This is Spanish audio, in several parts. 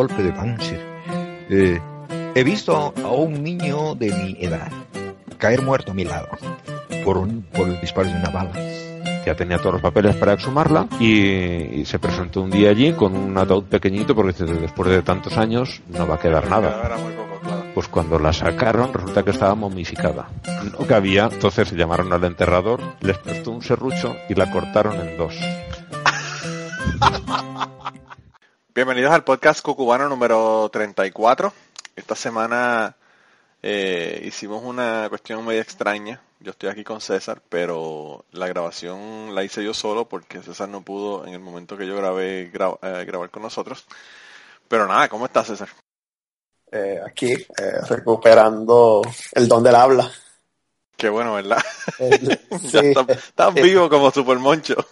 golpe de Panzer. Eh, he visto a un niño de mi edad caer muerto a mi lado por, un, por el disparo de una bala. Ya tenía todos los papeles para exhumarla y, y se presentó un día allí con un ataúd pequeñito porque dice, después de tantos años no va a quedar nada. Pues cuando la sacaron resulta que estaba momificada. No cabía, entonces llamaron al enterrador, les prestó un serrucho y la cortaron en dos. Bienvenidos al podcast cucubano número 34. Esta semana eh, hicimos una cuestión media extraña. Yo estoy aquí con César, pero la grabación la hice yo solo porque César no pudo en el momento que yo grabé gra- eh, grabar con nosotros. Pero nada, ¿cómo estás César? eh, aquí, eh, recuperando el don del habla. Qué bueno, ¿verdad? El- sí. estás, estás vivo como Super Moncho.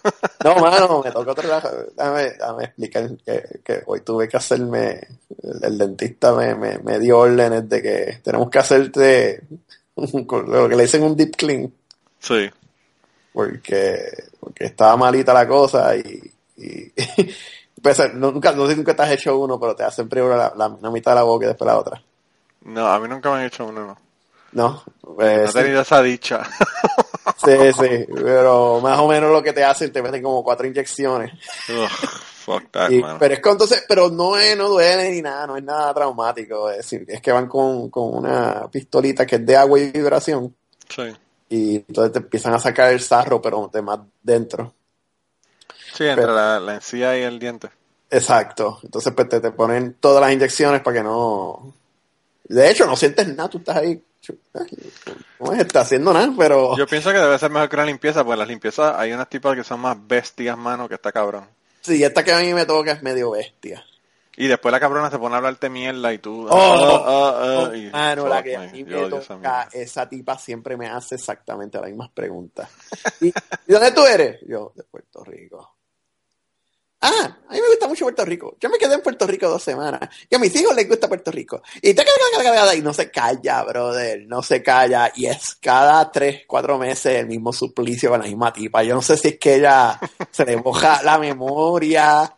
No, mano, me tocó trabajar. Déjame, déjame explicar que, que hoy tuve que hacerme, el, el dentista me, me, me dio órdenes de que tenemos que hacerte lo que le dicen un deep clean, Sí. porque, porque estaba malita la cosa y, y pues, nunca, no sé si nunca te has hecho uno, pero te hacen primero la, la, mitad de la boca y después la otra. No, a mí nunca me han hecho uno, no. No, No Eh, he sí. tenido esa dicha. Sí, sí, pero más o menos lo que te hacen, te meten como cuatro inyecciones. Ugh, fuck that, Y- pero es que entonces, pero no es, no duele ni nada, no es nada traumático. Es decir, es que van con, con una pistolita que es de agua y vibración Sí. y entonces te empiezan a sacar el sarro, pero de más dentro. Sí, entre Pero- la, la encía y el diente. Exacto. Entonces pues te, te ponen todas las inyecciones para que no... De hecho, no sientes nada, tú estás ahí... No está haciendo nada, pero... Yo pienso que debe ser mejor que una limpieza, porque las limpiezas hay unas tipas que son más bestias, mano, que está cabrón. Sí, esta que a mí me toca es medio bestia. Y después la cabrona se pone a hablarte mierda y tú... Oh, ah, ah, ah, y- Mano, la que a mí me toca, esa tipa siempre me hace exactamente las mismas preguntas. ¿Y, ¿y dónde tú eres? Yo, de Puerto Rico. Ah, a mí me gusta mucho Puerto Rico. Yo me quedé en Puerto Rico dos semanas. Y a mis hijos les gusta Puerto Rico. Y, y no se calla, brother. No se calla. Y es cada tres, cuatro meses el mismo suplicio con la misma tipa. Yo no sé si es que ella se le moja la memoria.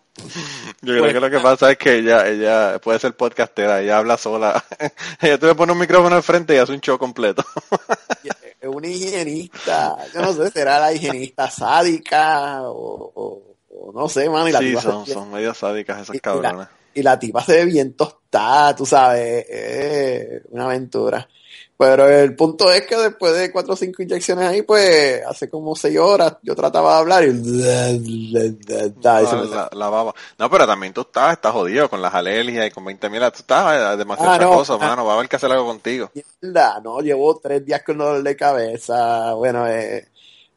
Yo creo Pues- que lo que pasa es que ella, ella puede ser podcastera, ella habla sola. ella tú le pones un micrófono al frente y hace un show completo. es una higienista, yo no sé, será la higienista sádica o, o- o no sé, mano, y la, sí, tipa son, son medio sádicas esas y- y cabronas. y la tipa se ve bien tostada, tú sabes, es una aventura. Pero el punto es que después de cuatro o cinco inyecciones ahí, pues hace como seis horas yo trataba de hablar y, se La, la- la baba. No, pero también tú estás, estás jodido con las alergias y con 20 mil, tú estás eh, demasiado Ah, no. Ah. mano, va a haber que hacer algo contigo. no, llevo tres días con dolor de cabeza, bueno, eh,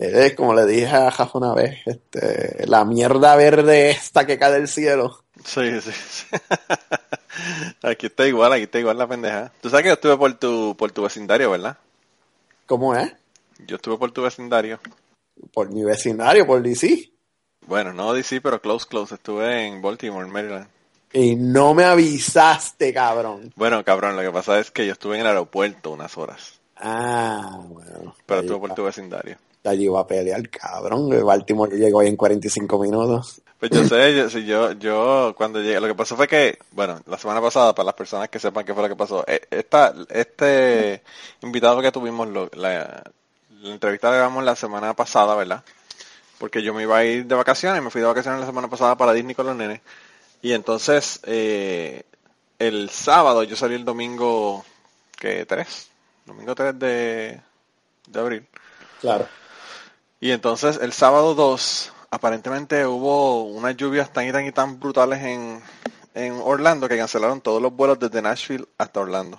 es como le dije a Jafa una vez, este, la mierda verde esta que cae del cielo. Sí, sí, sí. aquí está igual, aquí está igual la pendeja. Tú sabes que yo estuve por tu, por tu vecindario, ¿verdad? ¿Cómo es? Yo estuve por tu vecindario. Por mi vecindario, por DC. Bueno, no DC, pero close, close. Estuve en Baltimore, Maryland. Y no me avisaste, cabrón. Bueno, cabrón, lo que pasa es que yo estuve en el aeropuerto unas horas, Ah, bueno. pero estuve por tu vecindario. Allí iba a pelear, cabrón. El Baltimore llegó ahí en 45 minutos. Pues yo sé, yo, yo, yo cuando llegué, lo que pasó fue que, bueno, la semana pasada, para las personas que sepan qué fue lo que pasó, eh, esta, este invitado que tuvimos, lo- la, la entrevista la grabamos la semana pasada, ¿verdad? Porque yo me iba a ir de vacaciones, me fui de vacaciones la semana pasada para Disney con los nenes, y entonces, eh, el sábado, yo salí el domingo, ¿qué? ¿Tres? Domingo 3 de, de abril. Claro. Y entonces el sábado 2, aparentemente hubo unas lluvias tan y tan y tan brutales en, en Orlando que cancelaron todos los vuelos desde Nashville hasta Orlando.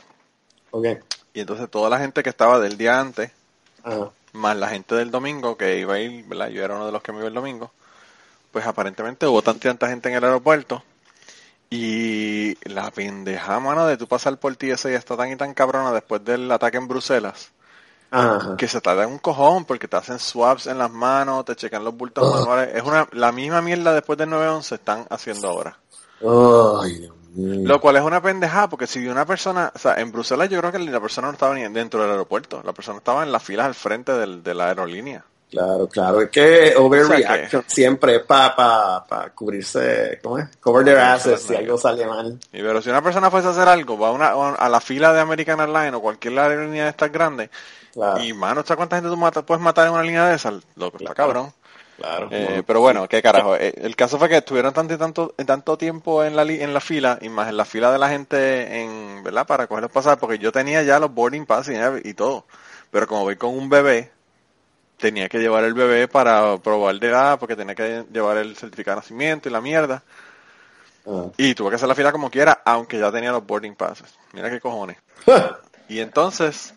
Ok. Y entonces toda la gente que estaba del día antes, Ajá. más la gente del domingo que iba a ir, ¿verdad? Yo era uno de los que me iba el domingo, pues aparentemente hubo tanta y tanta gente en el aeropuerto. Y la pendeja, mano, de tú pasar por ti ese ya está tan y tan cabrona después del ataque en Bruselas. Ajá. que se tarda un cojón porque te hacen swaps en las manos, te checan los bultos manuales. Es una la misma mierda después del 911 están haciendo ahora. Ay, Dios mío. Lo cual es una pendejada porque si una persona, o sea, en Bruselas yo creo que la persona no estaba ni dentro del aeropuerto, la persona estaba en las filas al frente del, de la aerolínea. claro, claro. Es que overreaction O sea siempre es para pa, pa cubrirse, ¿cómo es? Cover their asses si algo sale mal. Y pero si una persona fuese a hacer algo, va a, una, a la fila de American Airlines o cualquier aerolínea de estas grandes, Claro, y mano, ¿sabes cuánta gente tú mata- puedes matar en una línea de esas? Loco, está cabrón. claro. Eh, pero bueno, qué carajo. Eh, El caso fue que estuvieron tanto tanto, tanto tiempo en la, li- en la fila, y más en la fila de la gente, en, ¿verdad? Para coger los pasajes, porque yo tenía ya los boarding pass y, y todo. Pero como voy con un bebé, tenía que llevar el bebé para probar de edad, porque tenía que llevar el certificado de nacimiento y la mierda. ah. Y tuve que hacer la fila como quiera, aunque ya tenía los boarding passes. Mira qué cojones. Y entonces,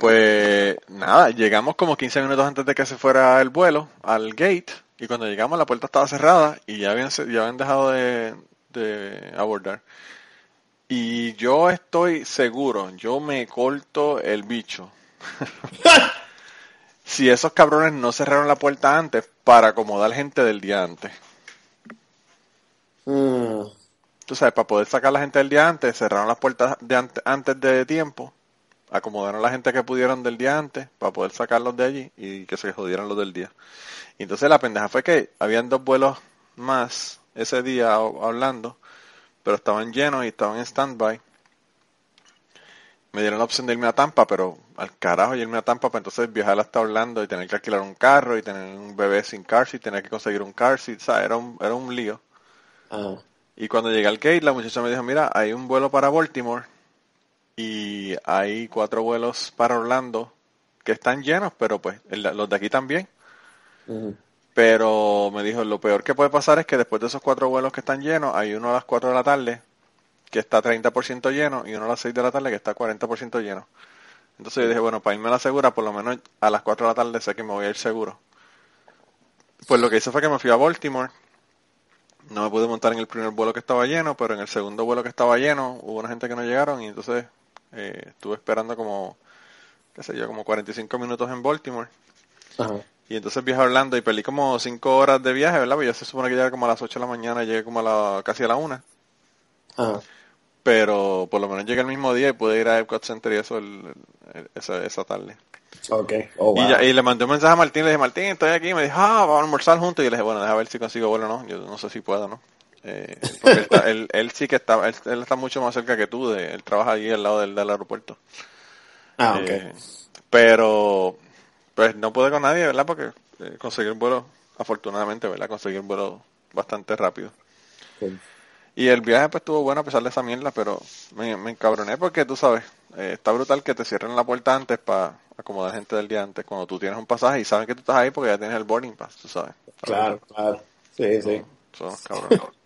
pues nada, llegamos como 15 minutos antes de que se fuera el vuelo al gate. Y cuando llegamos la puerta estaba cerrada y ya habían, ya habían dejado de, de abordar. Y yo estoy seguro, yo me corto el bicho. si esos cabrones no cerraron la puerta antes para acomodar gente del día antes. Mm, Tú sabes, para poder sacar a la gente del día antes, cerraron las puertas de ante- antes de tiempo, acomodaron a la gente que pudieron del día antes para poder sacarlos de allí y que se jodieran los del día. Y entonces la pendeja fue que habían dos vuelos más ese día hablando, pero estaban llenos y estaban en standby. Me dieron la opción de irme a Tampa, pero al carajo irme a Tampa para entonces viajar hasta Orlando y tener que alquilar un carro y tener un bebé sin car seat, tener que conseguir un car seat, o sea, era un, era un lío. Y cuando llegué al gate, la muchacha me dijo, mira, hay un vuelo para Baltimore y hay cuatro vuelos para Orlando que están llenos, pero pues el- los de aquí también. Pero me dijo, lo peor que puede pasar es que después de esos cuatro vuelos que están llenos, hay uno a las 4 de la tarde que está 30% lleno y uno a las 6 de la tarde que está 40% lleno. Entonces yo dije, bueno, para irme a la segura, por lo menos a las 4 de la tarde sé que me voy a ir seguro. Pues lo que hice fue que me fui a Baltimore. No me pude montar en el primer vuelo que estaba lleno, pero en el segundo vuelo que estaba lleno hubo una gente que no llegaron y entonces eh, estuve esperando como, qué sé yo, como 45 minutos en Baltimore. Ajá. Y entonces viajé a Orlando y perdí como 5 horas de viaje, ¿verdad? Pues ya se supone que llegué como a las 8 de la mañana, llegué como a la, casi a la 1. Ajá. Pero por lo menos llegué el mismo día y pude ir a Epcot Center y eso el- el- esa, esa tarde. Ok. Oh, wow. Y, ya- y le mandé un mensaje a Martín, le dije, Martín, estoy aquí. Y me dijo, ah, vamos a almorzar juntos. Y le dije, bueno, deja ver si consigo vuelo o no. Yo no sé si puedo, ¿no? Eh, porque él, está- él- él sí que está, él, él está mucho más cerca que tú, de, él trabaja allí al lado del, del aeropuerto. ah, ok. Eh, pero, pues no pude con nadie, ¿verdad? Porque eh, conseguí un vuelo, afortunadamente, ¿verdad? Conseguí un vuelo bastante rápido. Cool. Y el viaje pues estuvo bueno a pesar de esa mierda, pero me, me encabroné porque tú sabes, eh, está brutal que te cierren la puerta antes para acomodar gente del día antes, cuando tú tienes un pasaje y saben que tú estás ahí porque ya tienes el boarding pass, tú sabes. Claro, brutal. claro. Sí, sí. Son unos cabrones.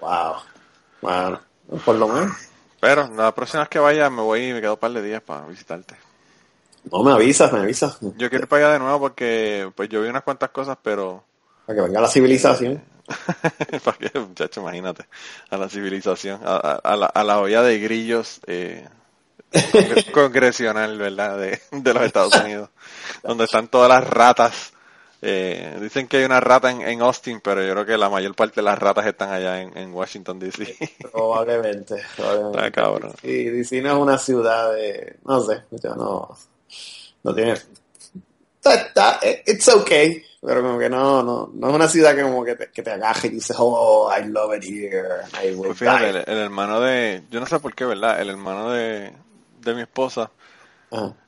Wow. Wow. Por lo menos. Pero la próxima vez que vaya me voy y me quedo un par de días para visitarte. No me avisas, me avisas. Yo quiero ir para allá de nuevo porque pues yo vi unas cuantas cosas, pero Para que venga la civilización. para que muchacho, imagínate, a la civilización, a, a- a la, a la olla de grillos eh, congre- congresional, ¿verdad? De, de los Estados Unidos, donde están todas las ratas. Eh, dicen que hay una rata en, en Austin, pero yo creo que la mayor parte de las ratas están allá en, en Washington, D.C. Probablemente. probablemente. Está cabrón. Sí, DC no es una ciudad de. No sé. yo No, no tiene. Está, está- it's okay. Pero como que no, no, no es una ciudad que como que te, que te agaje y dices, oh, I love it here. I will Pues fíjate, die. el, el hermano de, yo no sé por qué, ¿verdad? El hermano de, de mi esposa,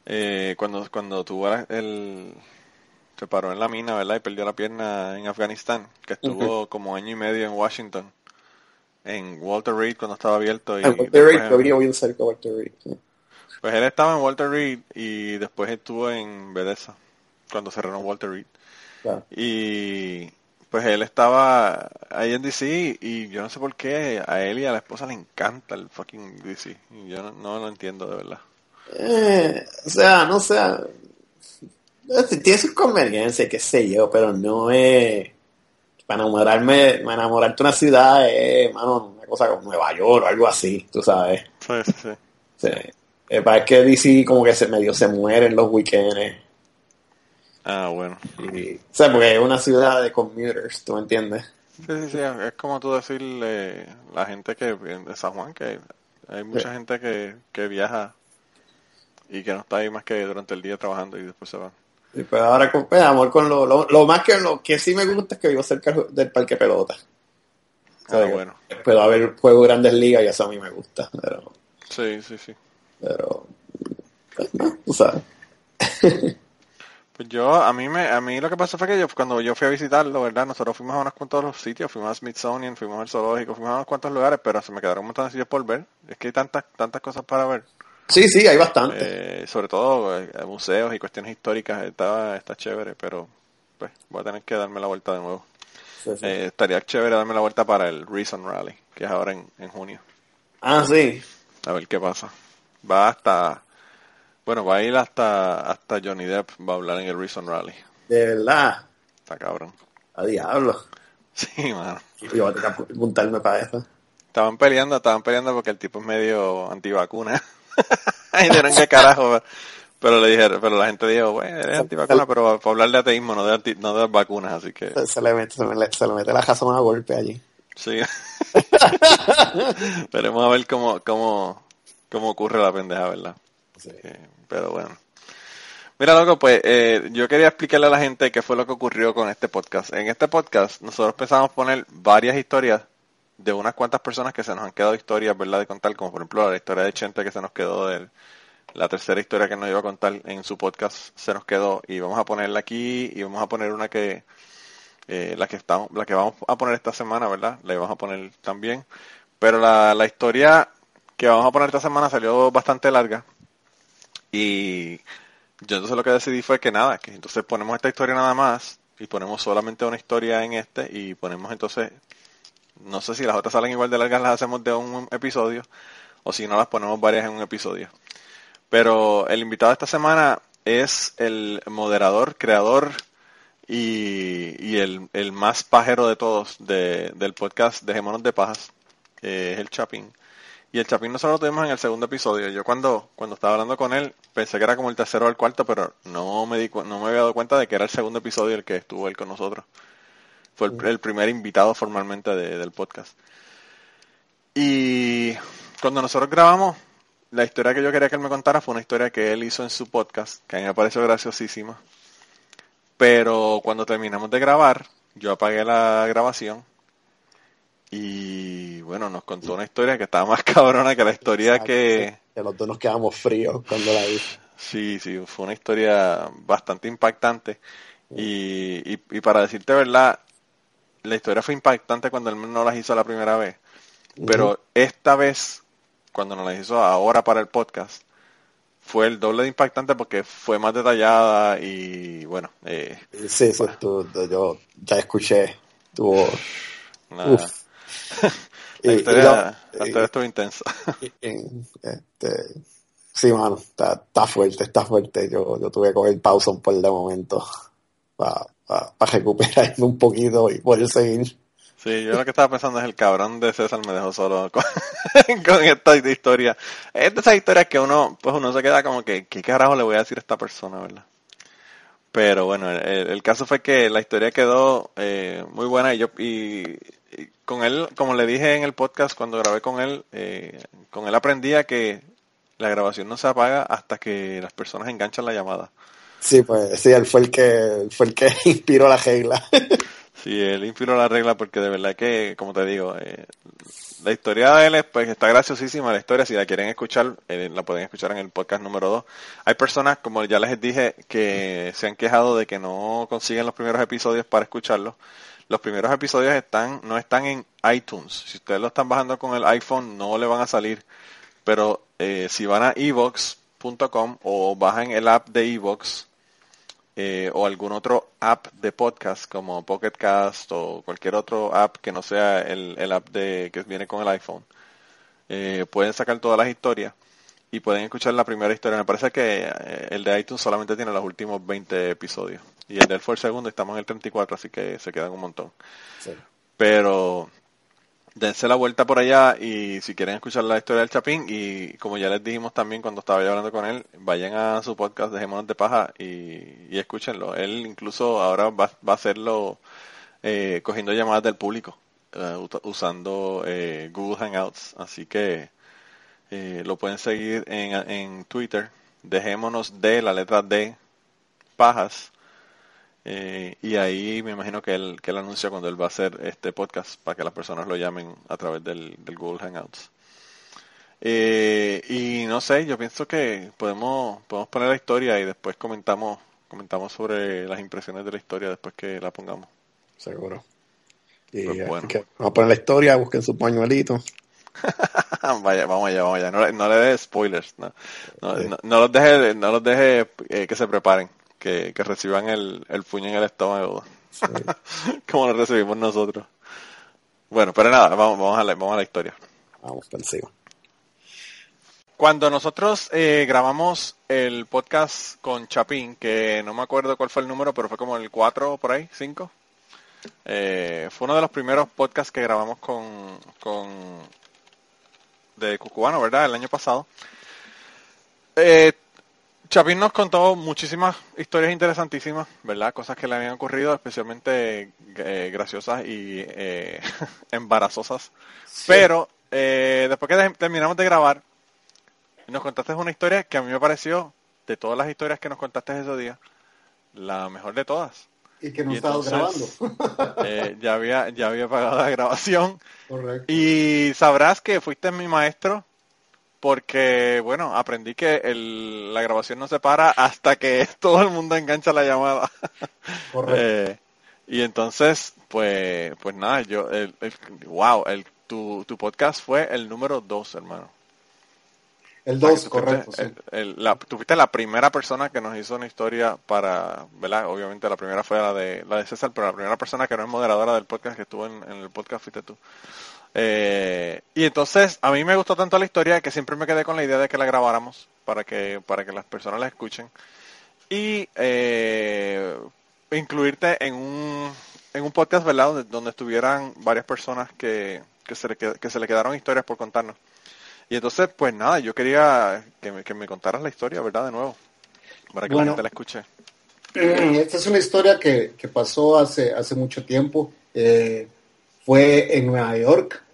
eh, cuando, cuando tuvo el, se paró en la mina, ¿verdad? Y perdió la pierna en Afganistán, que estuvo como año y medio en Washington, en Walter Reed cuando estaba abierto. Y Ah, Walter Reed, vi bien cerca Walter Reed. sí. pues él estaba en Walter Reed y después estuvo en Bethesda, cuando cerraron Walter Reed. Claro. Y pues él estaba ahí en DC y yo no sé por qué a él y a la esposa le encanta el fucking DC. Y yo no, no lo entiendo de verdad. Eh, o sea, no sé. Tiene sus conveniencias, qué sé yo, pero no es. Para enamorarme, para enamorarte de una ciudad es, mano, una cosa como Nueva York o algo así, tú sabes. Sí, sí, sí. Sí. Eh, para que DC como que se medio se muere en los weekends. Ah, bueno. Y, o sea, porque es una ciudad de commuters, ¿tú me entiendes? Sí, sí, sí. Es como tú decirle la gente que de San Juan que hay mucha Sí. gente que, que viaja y que no está ahí más que durante el día trabajando y después se van. Y pues ahora con pues, amor con lo, lo, lo más que lo que sí me gusta es que vivo cerca del parque pelota. O sea, Ah, bueno. Puedo haber juego de grandes ligas y eso a mí me gusta. Pero, Sí, sí, sí. pero pues, no, tú sabes. Pues yo, a mí me, a mí lo que pasó fue que yo, cuando yo fui a visitarlo, ¿verdad? Nosotros fuimos a unos cuantos los sitios, fuimos a Smithsonian, fuimos al zoológico, fuimos a unos cuantos lugares, pero se me quedaron un montón de sitios por ver. Es que hay tantas, tantas cosas para ver. Sí, sí, hay bastante. Eh, sobre todo eh, museos y cuestiones históricas, está, está chévere, pero pues voy a tener que darme la vuelta de nuevo. Sí, sí. Eh, estaría chévere darme la vuelta para el Reason Rally, que es ahora en, en junio. Ah, sí. A ver qué pasa. Va hasta, bueno, va a ir hasta, hasta Johnny Depp, va a hablar en el Reason Rally. De verdad. Está cabrón. A diablo. Sí, mano. Yo voy a tener que apuntarme para eso. Estaban peleando, estaban peleando porque el tipo es medio antivacuna. y dijeron que carajo. Pero le dijeron, pero la gente dijo, bueno, eres antivacuna, pero para hablar de ateísmo, no de, anti- no de las vacunas, así que Se, le mete, se, le, se le mete la razón a golpe allí. sí. Veremos a ver cómo, cómo, cómo ocurre la pendeja, ¿verdad? Sí. Eh, pero bueno. Mira, loco, pues eh, yo quería explicarle a la gente qué fue lo que ocurrió con este podcast. En este podcast nosotros pensamos poner varias historias de unas cuantas personas que se nos han quedado historias, ¿verdad? De contar, como por ejemplo la historia de Chente que se nos quedó de la tercera historia que nos iba a contar en su podcast se nos quedó y vamos a ponerla aquí y vamos a poner una que eh, la que estamos, la que vamos a poner esta semana, ¿verdad? La vamos a poner también. Pero la, la historia que vamos a poner esta semana salió bastante larga y yo entonces lo que decidí fue que nada, que entonces ponemos esta historia nada más y ponemos solamente una historia en este y ponemos entonces, no sé si las otras salen igual de largas las hacemos de un episodio o si no las ponemos varias en un episodio. Pero el invitado de esta semana es el moderador, creador y, y el, el más pajero de todos de- del podcast Dejémonos de Pajas, es el Chapín. Y el Chapín nosotros lo tuvimos en el segundo episodio. Yo cuando, cuando estaba hablando con él pensé que era como el tercero o el cuarto, pero no me, di, no me había dado cuenta de que era el segundo episodio el que estuvo él con nosotros. Fue el, el primer invitado formalmente de- del podcast. Y cuando nosotros grabamos, la historia que yo quería que él me contara fue una historia que él hizo en su podcast, que a mí me pareció graciosísima. Pero cuando terminamos de grabar, yo apagué la grabación y bueno, nos contó una historia que estaba más cabrona que la historia que... Que los dos nos quedamos fríos cuando la hice. Sí, sí, fue una historia bastante impactante. Y, y, y para decirte verdad, la historia fue impactante cuando él no las hizo la primera vez. Pero esta vez, cuando nos las hizo ahora para el podcast, fue el doble de impactante porque fue más detallada y bueno, eh, Sí, sí, tú- tú- yo ya escuché tu voz. nada. Uf. La Y- historia, y la historia estuvo intensa. y- y- este, sí, mano, está, está fuerte, está fuerte. Yo, yo tuve que coger pausa un par de momentos para recuperarme un poquito y poder seguir. Sí, yo lo que estaba pensando es el cabrón de César me dejó solo con, con esta historia. Es de esas historias que uno, pues uno se queda como que, ¿qué carajo le voy a decir a esta persona, verdad? Pero bueno, el, el caso fue que la historia quedó eh, muy buena y yo, y, y con él, como le dije en el podcast cuando grabé con él, eh, con él aprendía que la grabación no se apaga hasta que las personas enganchan la llamada. Sí, pues sí, él fue el que, fue el que inspiró la regla. Sí, él inspiró la regla porque de verdad que, como te digo, eh, la historia de él es, pues está graciosísima la historia, si la quieren escuchar, eh, la pueden escuchar en el podcast número 2. Hay personas, como ya les dije, que se han quejado de que no consiguen los primeros episodios para escucharlos. Los primeros episodios están, no están en iTunes. Si ustedes lo están bajando con el iPhone, no le van a salir. Pero eh, si van a evox.com o bajan el app de Evox, eh, o algún otro app de podcast como Pocket Cast o cualquier otro app que no sea el, el app de que viene con el iPhone, eh, pueden sacar todas las historias y pueden escuchar la primera historia. Me parece que eh, el de iTunes solamente tiene los últimos 20 episodios y el del fue el segundo, estamos en el 34, así que se quedan un montón. Sí. Pero dense la vuelta por allá y si quieren escuchar la historia del Chapín y como ya les dijimos también cuando estaba yo hablando con él, vayan a su podcast Dejémonos de Paja y, y escúchenlo. Él incluso ahora va, va a hacerlo eh, cogiendo llamadas del público eh, usando eh, Google Hangouts. Así que lo pueden seguir en, en Twitter. Dejémonos de la letra D Pajas. Eh, y ahí me imagino que él, que él anuncia cuando él va a hacer este podcast para que las personas lo llamen a través del, del Google Hangouts. Eh, y no sé, yo pienso que podemos, podemos poner la historia y después comentamos, comentamos sobre las impresiones de la historia después que la pongamos. Seguro. Y Pues eh, bueno. que- vamos a poner la historia, busquen su pañuelito. Vaya, vamos allá, vamos allá. No, le- no le des spoilers. No, no, no- no los deje, no los deje eh, que se preparen, que, que reciban el, el puño en el estómago, como lo recibimos nosotros. Bueno, pero nada, vamos, vamos, a, la, vamos a la historia. Vamos encima. Cuando nosotros eh, grabamos el podcast con Chapín, que no me acuerdo cuál fue el número, pero fue como el 4 por ahí, 5. Eh, fue uno de los primeros podcasts que grabamos con, con de Cucubano, ¿verdad? El año pasado. Eh, Chapín nos contó muchísimas historias interesantísimas, ¿verdad? Cosas que le habían ocurrido, especialmente eh, graciosas y eh, embarazosas. Pero eh, después que de- terminamos de grabar, nos contaste una historia que a mí me pareció, de todas las historias que nos contaste ese día, la mejor de todas. Y que no entonces- grabando. Eh, ya había ya había pagado la grabación Correcto. y sabrás que fuiste mi maestro porque, bueno, aprendí que el- la grabación no se para hasta que todo el mundo engancha la llamada. Correcto. Eh, y entonces, pues, pues nada, yo, el, el- wow, el, tu, tu podcast fue el número dos, hermano. el O sea, 2, que tú correcto. fuiste, sí. el- el- la, tú fuiste la primera persona que nos hizo una historia para, ¿verdad? Obviamente la primera fue la de, la de César, pero la primera persona que no es moderadora del podcast que estuvo en, en el podcast fuiste tú. Eh, y entonces a mí me gustó tanto la historia que siempre me quedé con la idea de que la grabáramos para que, para que las personas la escuchen. Y eh, incluirte en un, en un podcast, ¿verdad? Donde, donde estuvieran varias personas que, que, se le, que se le quedaron historias por contarnos. Y entonces, pues nada, yo quería que me, que me contaras la historia, ¿verdad? De nuevo, para que Bueno. la gente la escuche. Esta es una historia que, que pasó hace, hace mucho tiempo. Eh, fue en Nueva York.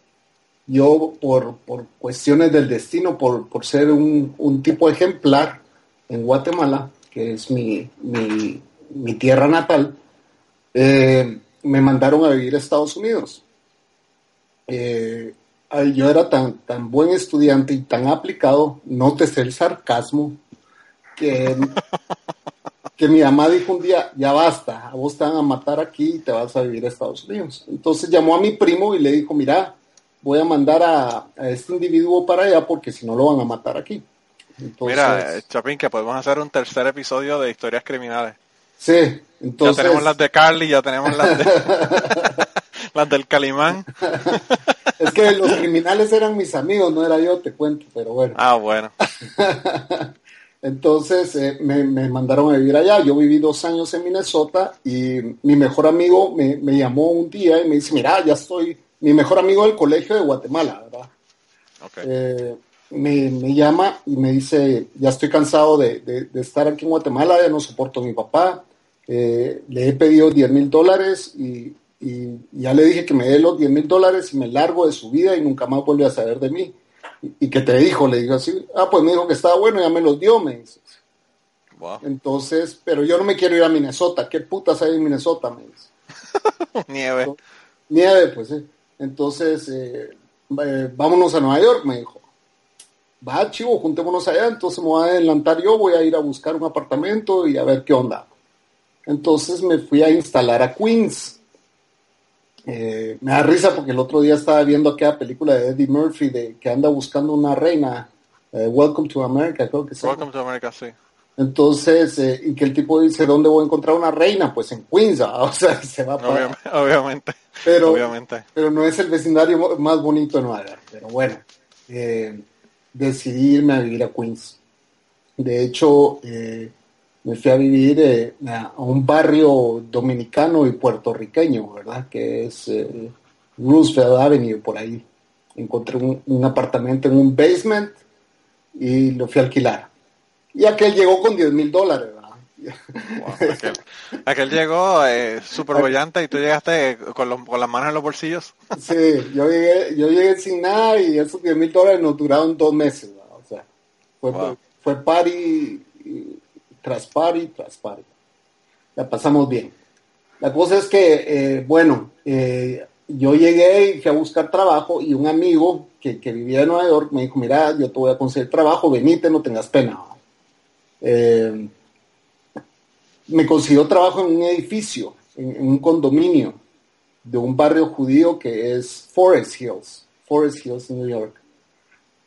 Yo, por, por cuestiones del destino, por, por ser un, un tipo ejemplar en Guatemala, que es mi, mi, mi tierra natal, eh, me mandaron a vivir a Estados Unidos. Eh, yo era tan, tan buen estudiante y tan aplicado, nótese el sarcasmo, que que mi mamá dijo un día, ya basta, a vos te van a matar aquí y te vas a vivir a Estados Unidos. Entonces llamó a mi primo y le dijo, mira, voy a mandar a, a este individuo para allá porque si no lo van a matar aquí. Entonces, Mira, eh, Chapín, que podemos hacer un tercer episodio de historias criminales. sí, entonces, ya tenemos las de Carly, ya tenemos las de las del Calimán. es que los criminales eran mis amigos, no era yo, te cuento, pero bueno. Ah, bueno. Entonces eh, me, me mandaron a vivir allá. Yo viví dos años en Minnesota y mi mejor amigo me, me llamó un día y me dice, mira, ya estoy, mi mejor amigo del colegio de Guatemala, ¿verdad? Eh, me, me llama y me dice, ya estoy cansado de, de- de estar aquí en Guatemala, ya no soporto a mi papá. Eh, le he pedido 10 mil dólares y, y ya le dije que me dé los 10 mil dólares y me largo de su vida y nunca más vuelve a saber de mí. Y, y que te dijo, le digo así, ah, pues me dijo que estaba bueno, ya me los dio, me dice. Wow. Entonces, pero yo no me quiero ir a Minnesota, ¿qué putas hay en Minnesota? Me dice. Nieve. Nieve, pues sí. Entonces, eh, eh, vámonos a Nueva York, me dijo. Va, chivo, juntémonos allá. Entonces me voy a adelantar yo, voy a ir a buscar un apartamento y a ver qué onda. Entonces me fui a instalar a Queens. Eh, me da risa porque el otro día estaba viendo aquella película de Eddie Murphy de que anda buscando una reina. eh, Welcome to America, creo que se. Welcome to America, sí. Entonces, eh, y que el tipo dice, ¿dónde voy a encontrar una reina? Pues en Queens, ¿ah? o sea, se va para... Obviamente, obviamente. Pero, obviamente. pero no es el vecindario más bonito de Nueva York. Pero bueno, decidí irme a vivir a Queens. De hecho, eh, me fui a vivir eh, a un barrio dominicano y puertorriqueño, ¿verdad? Que es eh, Roosevelt Avenue, por ahí. Encontré un, un apartamento en un basement y lo fui a alquilar. Y aquel llegó con 10 mil dólares, ¿verdad? Wow, aquel, aquel llegó eh, súper bollante y tú llegaste con, los- con las manos en los bolsillos. Sí, yo llegué, yo llegué sin nada y esos 10 mil dólares nos duraron dos meses. ¿verdad? O sea, fue, Wow. fue party y- tras party tras party. la pasamos bien. La cosa es que, eh, bueno, eh, yo llegué y fui a buscar trabajo y un amigo que, que, vivía en Nueva York me dijo, mira, yo te voy a conseguir trabajo, venite, no tengas pena. Eh, me consiguió trabajo en un edificio, en, en, un condominio de un barrio judío que es Forest Hills, Forest Hills, New York.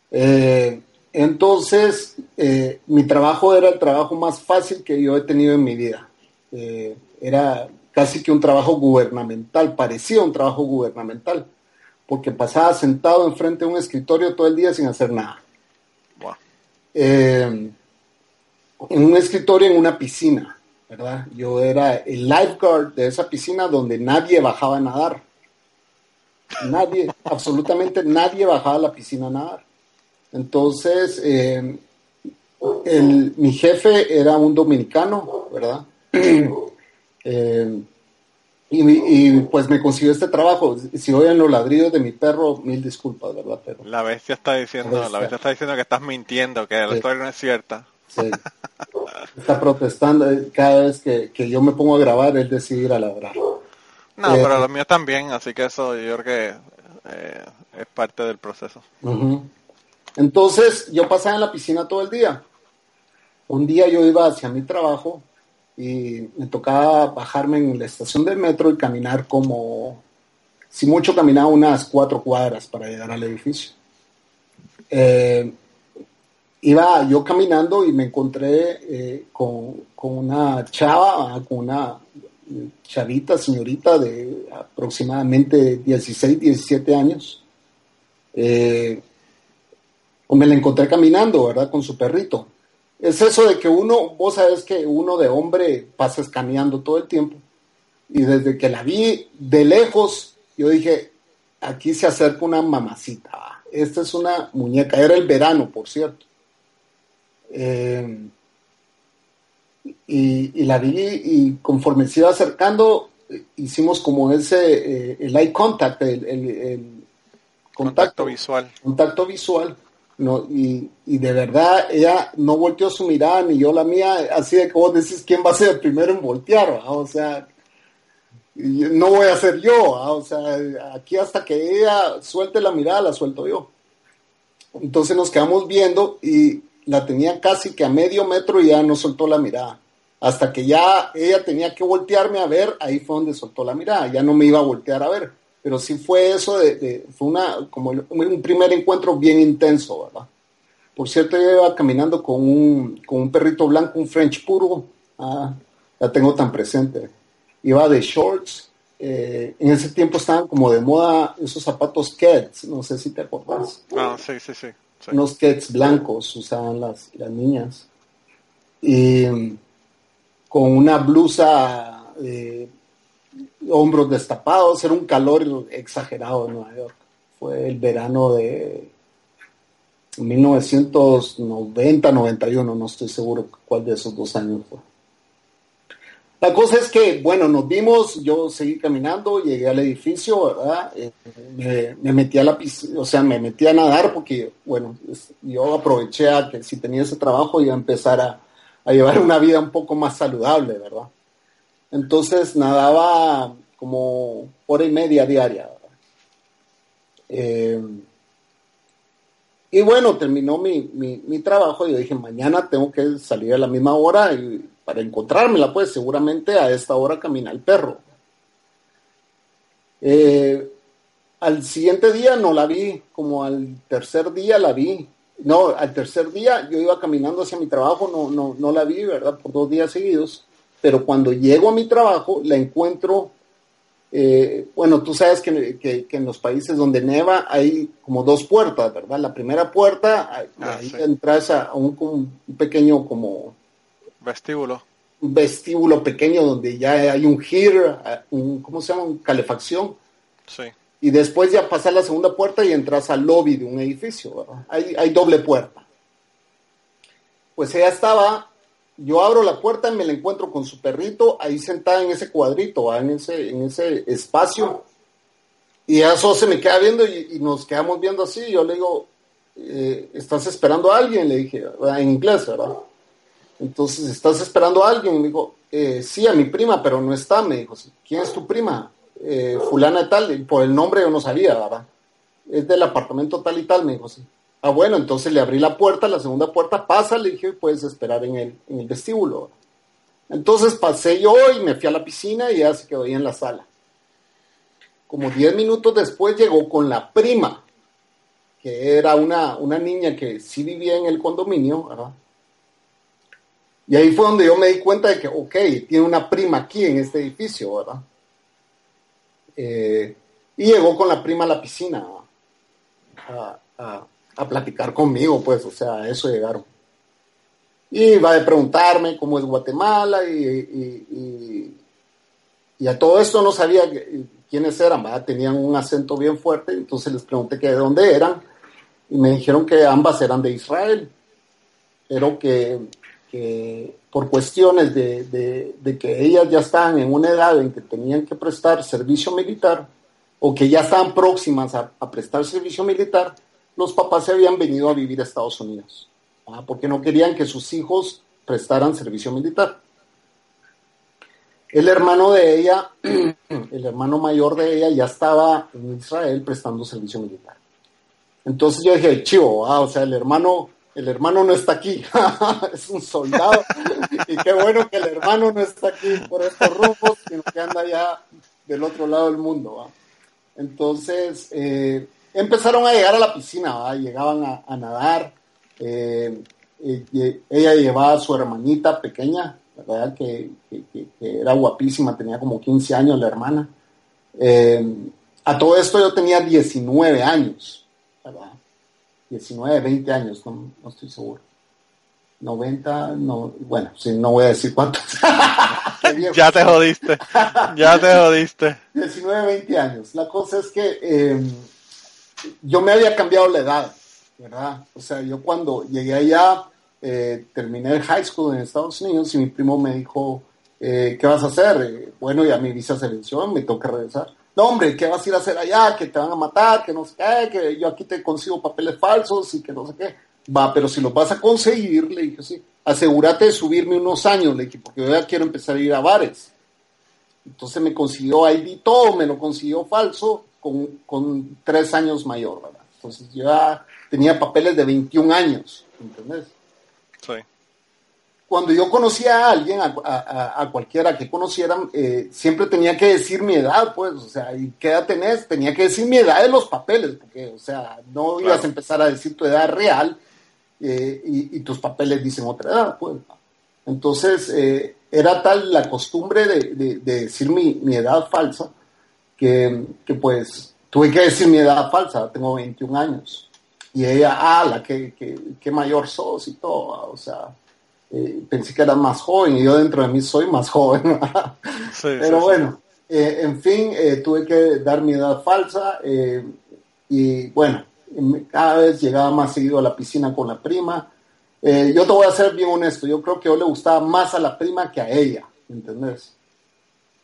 Eh, entonces, eh, mi trabajo era el trabajo más fácil que yo he tenido en mi vida. Eh, era casi que un trabajo gubernamental, parecía un trabajo gubernamental, porque pasaba sentado enfrente de un escritorio todo el día sin hacer nada. Wow. Eh, en un escritorio en una piscina, ¿verdad? Yo era el lifeguard de esa piscina donde nadie bajaba a nadar. Nadie, absolutamente nadie bajaba a la piscina a nadar. Entonces, eh, el, mi jefe era un dominicano, ¿verdad? eh, y, y, pues me consiguió este trabajo. Si oyen los ladridos de mi perro, mil disculpas, ¿verdad? Pero, la bestia está diciendo, la bestia, la bestia está diciendo que estás mintiendo, que la sí. historia no es cierta. Sí. Está protestando cada vez que, que, yo me pongo a grabar, él decide ir a ladrar. No, eh, pero los míos también, así que eso yo creo que eh, es parte del proceso. Uh -huh. Entonces yo pasaba en la piscina todo el día. Un día yo iba hacia mi trabajo y me tocaba bajarme en la estación del metro y caminar como, si mucho caminaba unas cuatro cuadras para llegar al edificio. Eh, iba yo caminando y me encontré eh, con, con, una chava, con una chavita, señorita de aproximadamente 16, 17 años. Eh, me la encontré caminando, ¿verdad? Con su perrito. Es eso de que uno, vos sabes que uno de hombre pasa escaneando todo el tiempo. Y desde que la vi de lejos, yo dije, aquí se acerca una mamacita. Esta es una muñeca. Era el verano, por cierto. Eh, y, y, la vi y conforme se iba acercando, hicimos como ese, eh, el eye contact, el, el, el contacto contacto, visual. Contacto visual. No, y, y, de verdad ella no volteó su mirada ni yo la mía, así de que vos decís quién va a ser el primero en voltear, o sea, no voy a ser yo, o sea, aquí hasta que ella suelte la mirada la suelto yo. Entonces nos quedamos viendo y la tenía casi que a medio metro y ya no soltó la mirada. Hasta que ya ella tenía que voltearme a ver, ahí fue donde soltó la mirada, ya no me iba a voltear a ver pero sí fue eso de, de, fue una como un primer encuentro bien intenso, ¿verdad? Por cierto, yo iba caminando con un, con un perrito blanco, un French puro, ah, la tengo tan presente. Iba de shorts, eh, en ese tiempo estaban como de moda esos zapatos Keds, no sé si te acuerdas. Ah, sí, sí, sí. sí. Unos Keds blancos usaban las, las niñas. Y con una blusa eh, hombros destapados, era un calor exagerado en Nueva York. Fue el verano de 1990, 91, no estoy seguro cuál de esos dos años fue. La cosa es que, bueno, nos vimos, yo seguí caminando, llegué al edificio, ¿verdad? Eh, me, me, metí a la piscina, o sea, me metí a nadar porque, bueno, yo aproveché a que si tenía ese trabajo iba a empezar a, a llevar una vida un poco más saludable, ¿verdad? Entonces nadaba como hora y media diaria. Eh, y bueno, terminó mi, mi, trabajo y yo dije, mañana tengo que salir a la misma hora y para encontrármela, pues seguramente a esta hora camina el perro. Eh, al siguiente día no la vi, como al tercer día la vi. No, al tercer día yo iba caminando hacia mi trabajo, no, no, no la vi, ¿verdad? Por dos días seguidos pero cuando llego a mi trabajo la encuentro, eh, bueno, tú sabes que, que, que, en los países donde neva hay como dos puertas, ¿verdad? La primera puerta, ah, ahí sí. entras a un, un, pequeño como... Vestíbulo. Un vestíbulo pequeño donde ya hay un heater, un, ¿cómo se llama? Un calefacción. Sí. Y después ya pasas la segunda puerta y entras al lobby de un edificio, ¿verdad? Hay, hay doble puerta. Pues ella estaba yo abro la puerta y me la encuentro con su perrito ahí sentada en ese cuadrito, en ese, en ese espacio. Y eso se me queda viendo y, nos quedamos viendo así. Yo le digo, eh, ¿estás esperando a alguien? Le dije, en inglés, ¿verdad? Entonces, ¿estás esperando a alguien? Me dijo, eh, sí, a mi prima, pero no está. Me dijo, ¿quién es tu prima? Eh, fulana tal. Y por el nombre yo no sabía, ¿verdad? Es del apartamento tal y tal, me dijo, sí. Ah, bueno, entonces le abrí la puerta, la segunda puerta, pasa, le dije, puedes esperar en el, en el vestíbulo. Entonces pasé yo y me fui a la piscina y ya se quedó ahí en la sala. Como diez minutos después llegó con la prima, que era una, una niña que sí vivía en el condominio, ¿verdad? Y ahí fue donde yo me di cuenta de que, ok, tiene una prima aquí en este edificio, ¿verdad? Eh, y llegó con la prima a la piscina a, a, platicar conmigo, pues, o sea, a eso llegaron. Y va a preguntarme cómo es Guatemala y, y, y, a todo esto no sabía quiénes eran, ¿verdad? tenían un acento bien fuerte, entonces les pregunté que de dónde eran y me dijeron que ambas eran de Israel, pero que que por cuestiones de, de, que ellas ya estaban en una edad en que tenían que prestar servicio militar o que ya estaban próximas a, prestar servicio militar, los papás se habían venido a vivir a Estados Unidos, porque no querían que sus hijos prestaran servicio militar. El hermano de ella, el hermano mayor de ella, ya estaba en Israel prestando servicio militar. Entonces yo dije, chivo, o sea, el hermano el hermano no está aquí, es un soldado. y qué bueno que el hermano no está aquí por estos rumbos, sino que anda ya del otro lado del mundo. Entonces, eh, empezaron a llegar a la piscina, llegaban a, nadar. Eh, ella llevaba a su hermanita pequeña, ¿verdad? Que, era guapísima, tenía como 15 años la hermana. Eh, a todo esto yo tenía 19 años, ¿verdad? 19, 20 años, no, estoy seguro. 90, no, bueno, sí, no voy a decir cuántos. ya te jodiste, ya te jodiste. 19, 20 años. La cosa es que em, yo me había cambiado la edad, ¿verdad? O sea, yo cuando llegué allá, eh, terminé el high school en Estados Unidos y mi primo me dijo, eh, ¿qué vas a hacer? Eh, bueno, ya mi visa se venció, me toca regresar no hombre, ¿qué vas a ir a hacer allá? Que te van a matar, que no sé qué, que yo aquí te consigo papeles falsos y que no sé qué. Va, pero si los vas a conseguir, le dije, sí, asegúrate de subirme unos años, le dije, porque yo ya quiero empezar a ir a bares. Entonces me consiguió ID todo, me lo consiguió falso con, con tres años mayor, ¿verdad? Entonces yo ya tenía papeles de 21 años, ¿entendés? Sí cuando yo conocía a alguien, a, cualquiera que conocieran, eh, siempre tenía que decir mi edad, pues, o sea, ¿y qué edad tenés? Tenía que decir mi edad de los papeles, porque, o sea, no ibas a empezar a decir tu edad real eh, y, tus papeles dicen otra edad, pues. Entonces, eh, era tal la costumbre de, decir mi, edad falsa que, pues, tuve que decir mi edad falsa, tengo 21 años. Y ella, ah, la que, que mayor sos y todo, o sea eh, pensé que era más joven y yo dentro de mí soy más joven. Pero bueno, eh, en fin, eh, tuve que dar mi edad falsa y bueno, cada vez llegaba más seguido a la piscina con la prima. yo te voy a ser bien honesto, yo creo que yo le gustaba más a la prima que a ella, ¿entendés?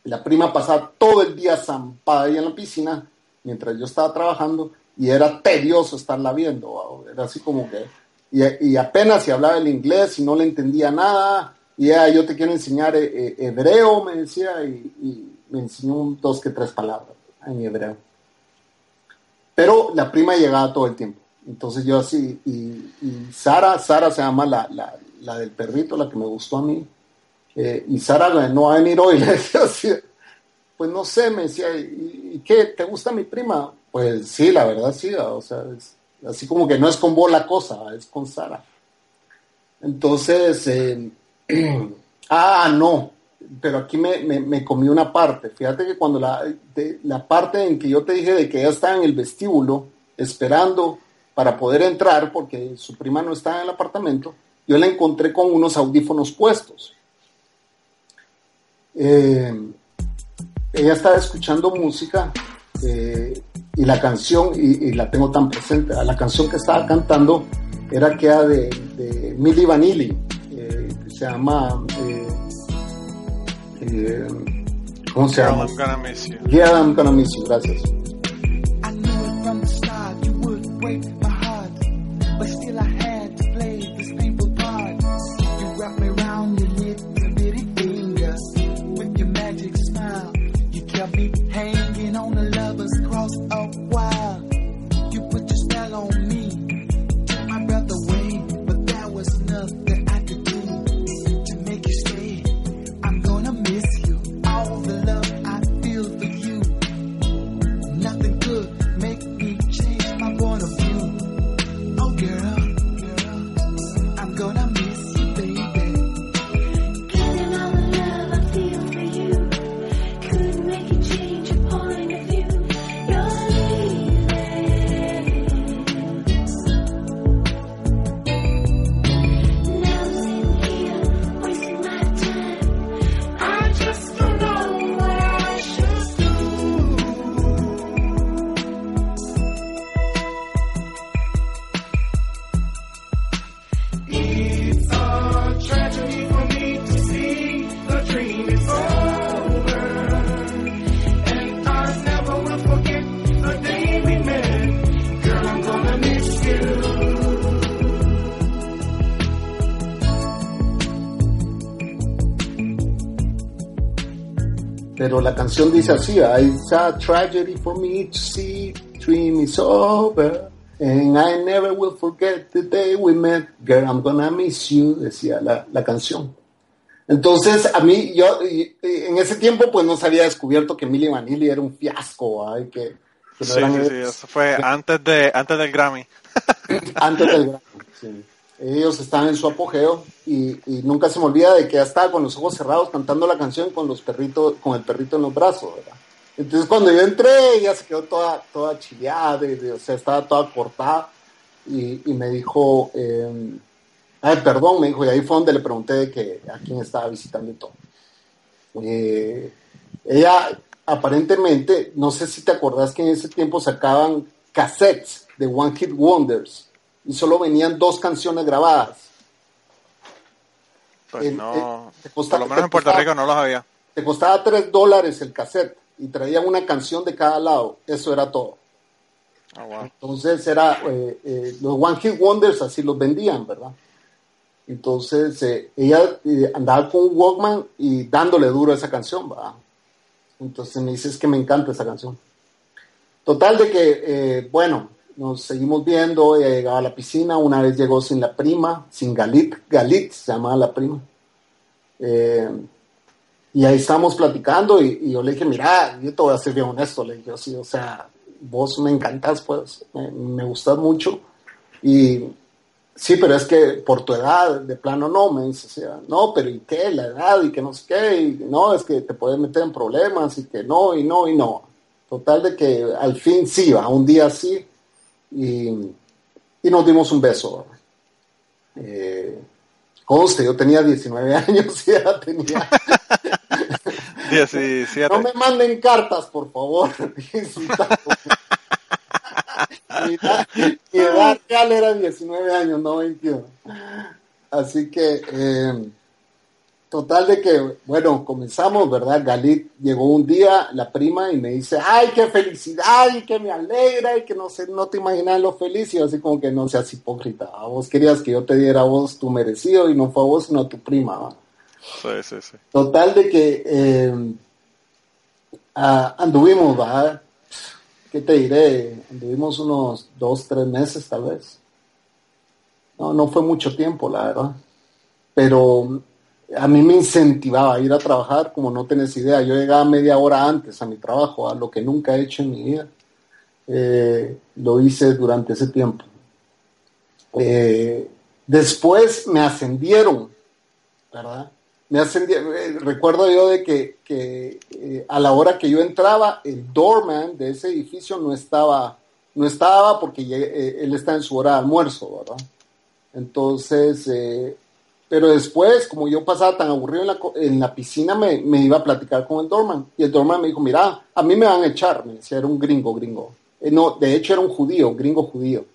La prima pasaba todo el día zampada ahí en la piscina mientras yo estaba trabajando y era tedioso estarla viendo, era así como que y, apenas si hablaba el inglés y no le entendía nada, y ya yo te quiero enseñar eh, eh, hebreo, me decía, y, me enseñó dos que tres palabras en hebreo. Pero la prima llegaba todo el tiempo. Entonces yo así, y, Sara, Sara se llama la, la, la, del perrito, la que me gustó a mí, eh, y Sara no va a venir hoy, le decía así, pues no sé, me decía, ¿y, qué? ¿Te gusta mi prima? Pues sí, la verdad sí, o sea, Así como que no es con vos la cosa, es con Sara. Entonces, eh, ah, no, pero aquí me, me, comí una parte. Fíjate que cuando la, la parte en que yo te dije de que ella estaba en el vestíbulo esperando para poder entrar, porque su prima no estaba en el apartamento, yo la encontré con unos audífonos puestos. Eh, ella estaba escuchando música eh, y la canción, y, la tengo tan presente, la canción que estaba cantando era aquella de, de Milli Vanilli, eh, que se llama... Eh, eh, ¿Cómo se llama? I'm gonna miss you. Yeah, I'm gonna miss you, gracias. Pero la canción dice así, It's a tragedy for me to see dream is over. And I never will forget the day we met. Girl, I'm gonna miss you, decía la, la canción. Entonces, a mí, yo, en ese tiempo, pues no se había descubierto que Milli Vanilli era un fiasco, ¿ay? que, que no sí, sí, sí, eso fue antes, de, antes del Grammy. antes del Grammy, sí. Ellos estaban en su apogeo y, y, nunca se me olvida de que ya estaba con los ojos cerrados cantando la canción con los perritos, con el perrito en los brazos. Entonces cuando yo entré, ella se quedó toda, toda chileada, o sea, estaba toda cortada y, y me dijo, eh, ay, perdón, me dijo, y ahí fue donde le pregunté de que a quién estaba visitando y todo. Eh, ella aparentemente, no sé si te acordás que en ese tiempo sacaban cassettes de One Hit Wonders y solo venían dos canciones grabadas. Pues no, por lo menos en Puerto Rico no los había. Te costaba tres dólares el cassette y traían una canción de cada lado. Eso era todo. Oh, Entonces era, eh, eh, los One Hit Wonders así los vendían, ¿verdad? Entonces eh, ella andaba con un Walkman y dándole duro a esa canción, ¿verdad? Entonces me dices que me encanta esa canción. Total de que, bueno, nos seguimos viendo, ella llegaba a la piscina, una vez llegó sin la prima, sin Galit, Galit se llamaba la prima. y ahí estábamos platicando y, yo le dije, mira, yo te voy a ser bien honesto, le dije, sí, o sea, vos me encantas, pues, me, me gustas mucho y sí, pero es que por tu edad, de plano no, me dice, no, pero ¿y qué? La edad y que no sé qué, y no, es que te puedes meter en problemas y que no, y no, y no. Total de que al fin sí, va, un día sí, y, y nos dimos un beso. Eh, conste, yo tenía 19 años y ya tenía... 17. No me manden cartas, por favor. mi edad real era 19 años, no 21. Así que, eh, total de que, bueno, comenzamos, ¿verdad? Galit llegó un día, la prima, y me dice, ay, qué felicidad, y que me alegra, y que no sé, no te imaginas lo feliz, y así como que no seas hipócrita, vos querías que yo te diera a vos tu merecido, y no fue a vos, sino a tu prima, Sí, sí, sí. Total de que eh, anduvimos, ¿va? ¿Qué te diré? Anduvimos unos dos, tres meses tal vez. No, no fue mucho tiempo, la verdad. Pero a mí me incentivaba a ir a trabajar, como no tenés idea. Yo llegaba media hora antes a mi trabajo, a lo que nunca he hecho en mi vida. Eh, lo hice durante ese tiempo. Eh, después me ascendieron, ¿verdad? me eh, recuerdo yo de que, eh, a la hora que yo entraba, el doorman de ese edificio no estaba, no estaba porque él está en su hora de almuerzo, ¿verdad? Entonces, pero después, como yo pasaba tan aburrido en la, en la piscina, me, me, iba a platicar con el doorman. Y el doorman me dijo, mira, a mí me van a echar, me decía, era un gringo, gringo. no, de hecho era un judío, gringo judío.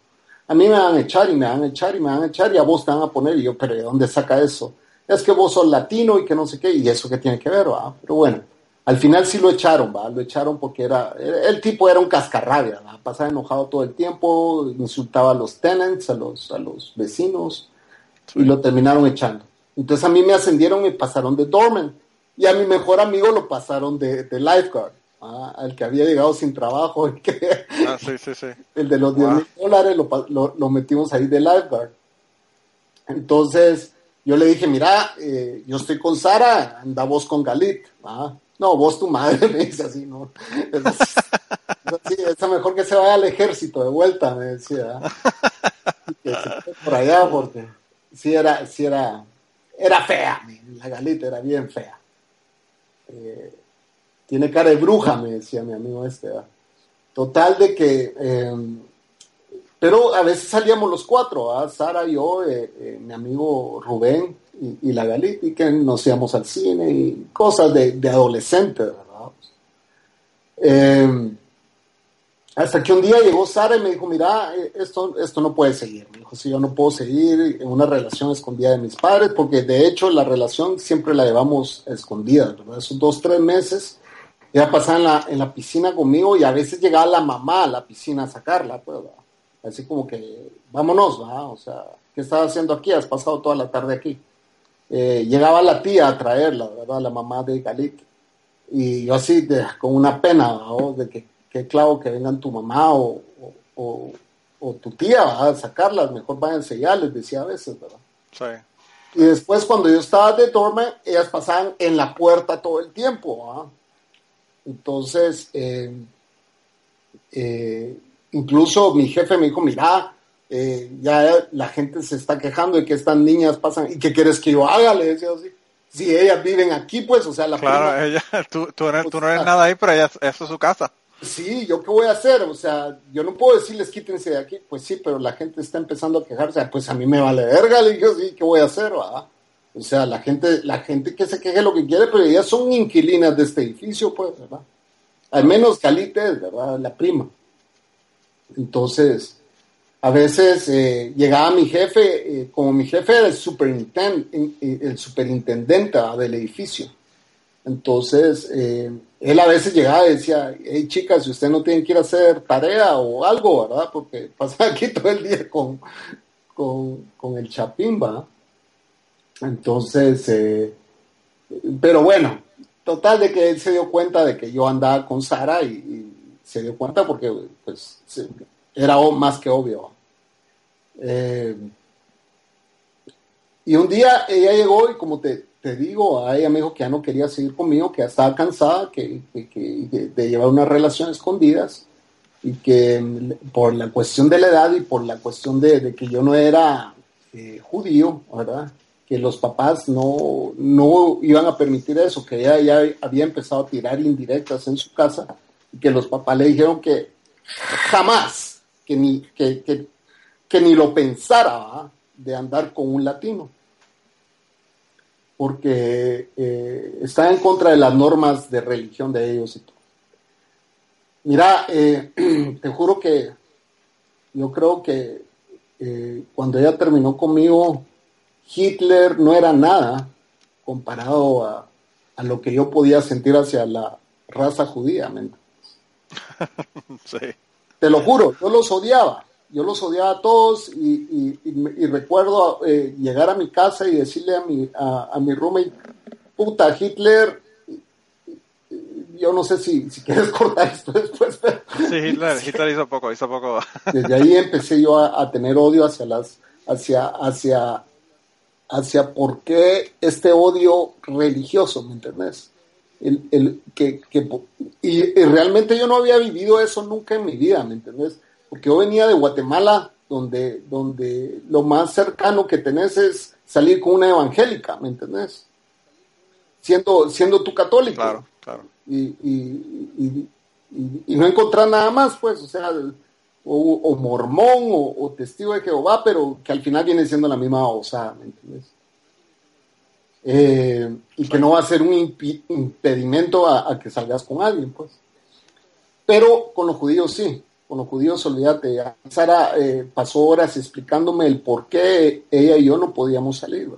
A mí me van a echar y me van a echar y me van a echar y a vos te van a poner. Y yo, pero ¿de dónde saca eso? es que vos sos latino y que no sé qué, y eso que tiene que ver, ¿va? Pero bueno, al final sí lo echaron, ¿va? Lo echaron porque era, el tipo era un cascarrabia, ¿va? Pasaba enojado todo el tiempo, insultaba a los tenants, a los, a los vecinos, y lo terminaron echando. Entonces a mí me ascendieron y pasaron de doorman, y a mi mejor amigo lo pasaron de, de lifeguard. ¿va? Al que había llegado sin trabajo, el, que, ah, sí, sí, sí. el de los 10 mil dólares lo, lo, lo metimos ahí de lifeguard. Entonces, yo le dije, mira, eh, yo estoy con Sara, anda vos con Galit. ¿ah? No, vos tu madre, me dice así, ¿no? Es, es, mejor que se vaya al ejército de vuelta, me decía. Que se por allá, porque sí era, sí era, era fea, la Galit era bien fea. Eh, tiene cara de bruja, me decía mi amigo este. Total de que eh, pero a veces salíamos los cuatro, ¿ah? Sara, yo, eh, eh, mi amigo Rubén y, la Galit, y que nos íbamos al cine y cosas de, de adolescentes, ¿verdad? Hasta que un día llegó Sara y me dijo, mira, eh, esto, esto no puede seguir. Me dijo, sí, yo no puedo seguir en una relación escondida de mis padres, porque de hecho la relación siempre la llevamos escondida, ¿verdad? Esos dos, tres meses, ella pasaba en la, piscina conmigo y a veces llegaba la mamá a la piscina a sacarla, pues, ¿verdad? así como que vámonos, ¿va? O sea, ¿qué estás haciendo aquí? Has pasado toda la tarde aquí. Eh, llegaba la tía a traerla, ¿verdad? La mamá de Galit. Y yo así, con una pena, ¿va? de que, que clavo que vengan tu mamá o, o, tu tía a sacarlas, mejor váyanse ya, les decía a veces, ¿verdad? Sí. Y después cuando yo estaba de dorme, ellas pasaban en la puerta todo el tiempo. Entonces, eh, eh, incluso mi jefe me dijo, mira, eh, ya la gente se está quejando de que estas niñas pasan, ¿y qué quieres que yo haga? Le decía así. Si ellas viven aquí, pues, o sea, la Claro, prima- ella, tú, tú, no, tú no eres nada ahí, pero ella, eso es su casa. Sí, ¿yo qué voy a hacer? O sea, yo no puedo decirles quítense de aquí. Pues sí, pero la gente está empezando a quejarse. Pues a mí me vale verga, le dije, sí, ¿qué voy a hacer? O sea, la gente, la gente que se queje lo que quiere, pero ellas son inquilinas de este edificio, pues, ¿verdad? Al menos Calite ¿verdad? La prima. Entonces, a veces eh, llegaba mi jefe, eh, como mi jefe era el, superinten- eh, el superintendente del edificio. Entonces, él a veces llegaba y decía, hey chicas, si ustedes no tienen que ir a hacer tarea o algo, ¿verdad? Porque pasan aquí todo el día con, con, con el chapín, ¿va? Entonces, eh, pero bueno, total de que él se dio cuenta de que yo andaba con Sara y, se dio cuenta porque pues era más que obvio. Eh, y un día ella llegó y como te, te digo, a ella me dijo que ya no quería seguir conmigo, que ya estaba cansada que, que- que- de llevar una relación escondidas y que mm, por la cuestión de la edad y por la cuestión de, que yo no era eh, judío, ¿verdad? Que los papás no, no iban a permitir eso, que ella ya había empezado a tirar indirectas en su casa y que los papás le dijeron que jamás, que ni, que, que, que ni lo pensara de andar con un latino porque eh, está en contra de las normas de religión de ellos y todo. Mira, eh, te juro que yo creo que eh, cuando ella terminó conmigo, Hitler no era nada comparado a, a lo que yo podía sentir hacia la raza judía. ¿me? Sí. Te lo juro, yo los odiaba. Yo los odiaba a todos y, y- y recuerdo eh, llegar a mi casa y decirle a mi, a, a mi roommate, puta, Hitler, yo no sé si, si quieres cortar esto después, pero Sí, Hitler, Hitler hizo poco, hizo poco. desde ahí empecé yo a, a tener odio hacia las, hacia, hacia, hacia por qué este odio religioso, ¿me entendés? El, el, que, que, y, y realmente yo no había vivido eso nunca en mi vida, ¿me entendés? Porque yo venía de Guatemala, donde, donde lo más cercano que tenés es salir con una evangélica, ¿me entendés? Siendo, siendo tú católico Claro, claro. y, y, y- no encontrar nada más, pues, o sea, o, o mormón o, o testigo de Jehová, pero que al final viene siendo la misma babosada, ¿me entiendes? Eh, y que no va a ser un impedimento a, a que salgas con alguien, pues. Pero con los judíos sí, con los judíos olvídate. Sara eh, pasó horas explicándome el por qué ella y yo no podíamos salir.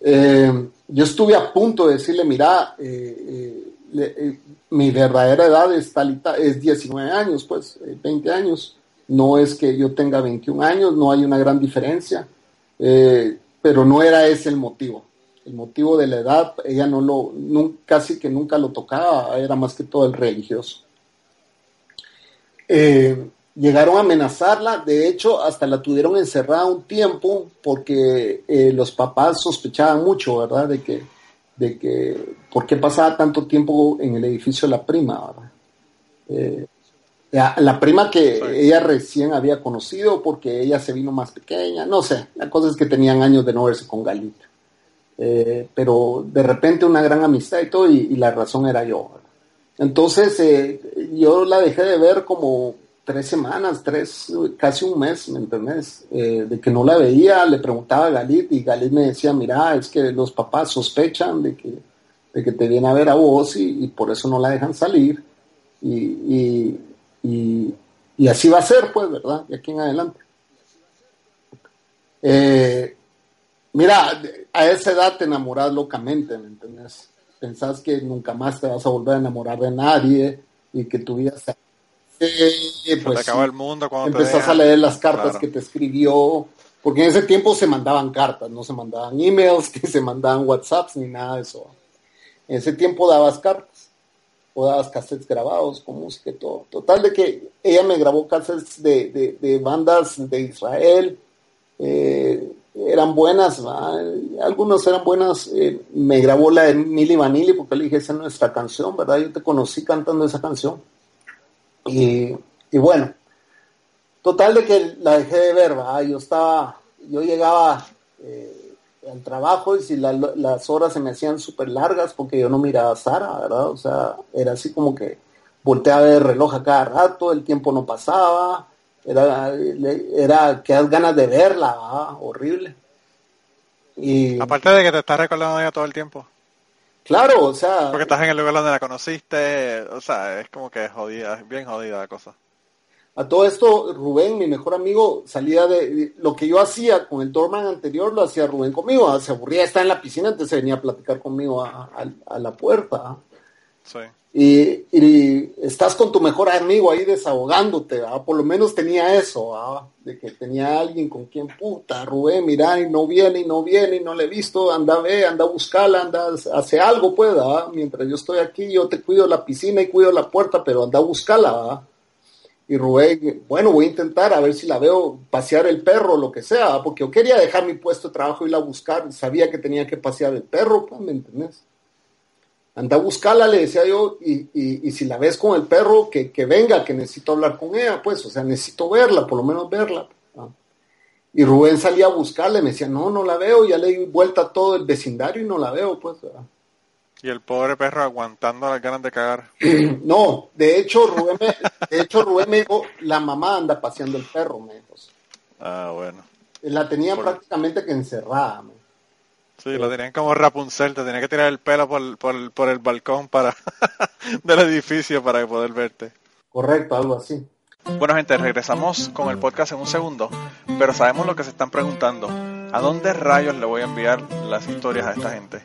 Eh, yo estuve a punto de decirle, mira, eh, mi verdadera edad es, tal y tal- es 19 años, pues, eh, 20 años. No es que yo tenga 21 años, no hay una gran diferencia, pero no era ese el motivo. El motivo de la edad, ella no lo, casi que nunca lo tocaba, era más que todo el religioso. Eh, llegaron a amenazarla, de hecho hasta la tuvieron encerrada un tiempo porque eh, los papás sospechaban mucho, ¿verdad? De que, de que, ¿por qué pasaba tanto tiempo en el edificio de la prima, ¿verdad? Eh, la, la prima que Sí. ella recién había conocido porque ella se vino más pequeña, no sé, la cosa es que tenían años de no verse con Galita. Eh, pero de repente una gran amistad y todo, y, y la razón era yo. ¿verdad? Entonces eh, yo la dejé de ver como tres semanas, tres, casi un mes, ¿me entendés? Eh, de que no la veía, le preguntaba a Galit y Galit me decía, mira, es que los papás sospechan de que, de que te viene a ver a vos y, por eso no la dejan salir. Y, y, y- así va a ser, pues, ¿verdad? De aquí en adelante. Eh, mira, a esa edad te enamoras locamente, ¿me entiendes? Pensás que nunca más te vas a volver a enamorar de nadie y que tu vida se... Eh, Se pues, te acaba el mundo cuando te empezás a leer las cartas Claro. que te escribió, porque en ese tiempo se mandaban cartas, no se mandaban emails, ni se mandaban WhatsApps, ni nada de eso. En ese tiempo dabas cartas o dabas cassettes grabados con música y todo. Total de que ella me grabó cassettes de, de, bandas de Israel, eh, eran buenas, algunos eran buenas. Eh, me grabó la de Milli Vanilli porque le dije, esa es nuestra canción, ¿verdad? Yo te conocí cantando esa canción. Y, y bueno, total de que la dejé de ver, ¿verdad? Yo estaba, yo llegaba eh, al trabajo y si las horas se me hacían súper largas porque yo no miraba a Sara, ¿verdad? O sea, era así como que volteaba el reloj a cada rato, el tiempo no pasaba era, era que ganas de verla, horrible. Y, Aparte de que te estás recordando de ella todo el tiempo. Claro, o sea. Porque estás en el lugar donde la conociste, o sea, es como que es jodida, es bien jodida la cosa. A todo esto, Rubén, mi mejor amigo, salía de, lo que yo hacía con el Dorman anterior, lo hacía Rubén conmigo. Se aburría estar en la piscina, entonces venía a platicar conmigo a, a la puerta. Sí y, estás con tu mejor amigo ahí desahogándote, por lo menos tenía eso, de que tenía alguien con quien puta, Rubén, mira, y no viene, y no viene, y no le he visto, anda ve, anda a buscarla, anda, hace algo, pues, mientras yo estoy aquí, yo te cuido la piscina y cuido la puerta, pero anda a buscarla, y Rubén, bueno, voy a intentar a ver si la veo pasear el perro lo que sea, porque yo quería dejar mi puesto de trabajo y ir a buscar, sabía que tenía que pasear el perro, pues, ¿me entendés? Anda a buscarla, le decía yo, y, y, si la ves con el perro, que, que, venga, que necesito hablar con ella, pues, o sea, necesito verla, por lo menos verla. Y Rubén salía a buscarla, me decía, no, no la veo, ya le di vuelta a todo el vecindario y no la veo, pues. Y el pobre perro aguantando las ganas de cagar. no, de hecho, Rubén me, de hecho, Rubén me dijo, la mamá anda paseando el perro, me dijo. Ah, bueno. La tenía prácticamente que encerrada, me Sí, lo tenían como Rapunzel, te tenía que tirar el pelo por, por, por el balcón para del edificio para poder verte. Correcto, algo así. Bueno gente, regresamos con el podcast en un segundo, pero sabemos lo que se están preguntando. ¿A dónde rayos le voy a enviar las historias a esta gente?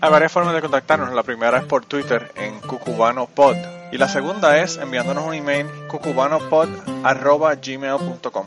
Hay varias formas de contactarnos. La primera es por Twitter en cucubanopod y la segunda es enviándonos un email cucubanopod.gmail.com.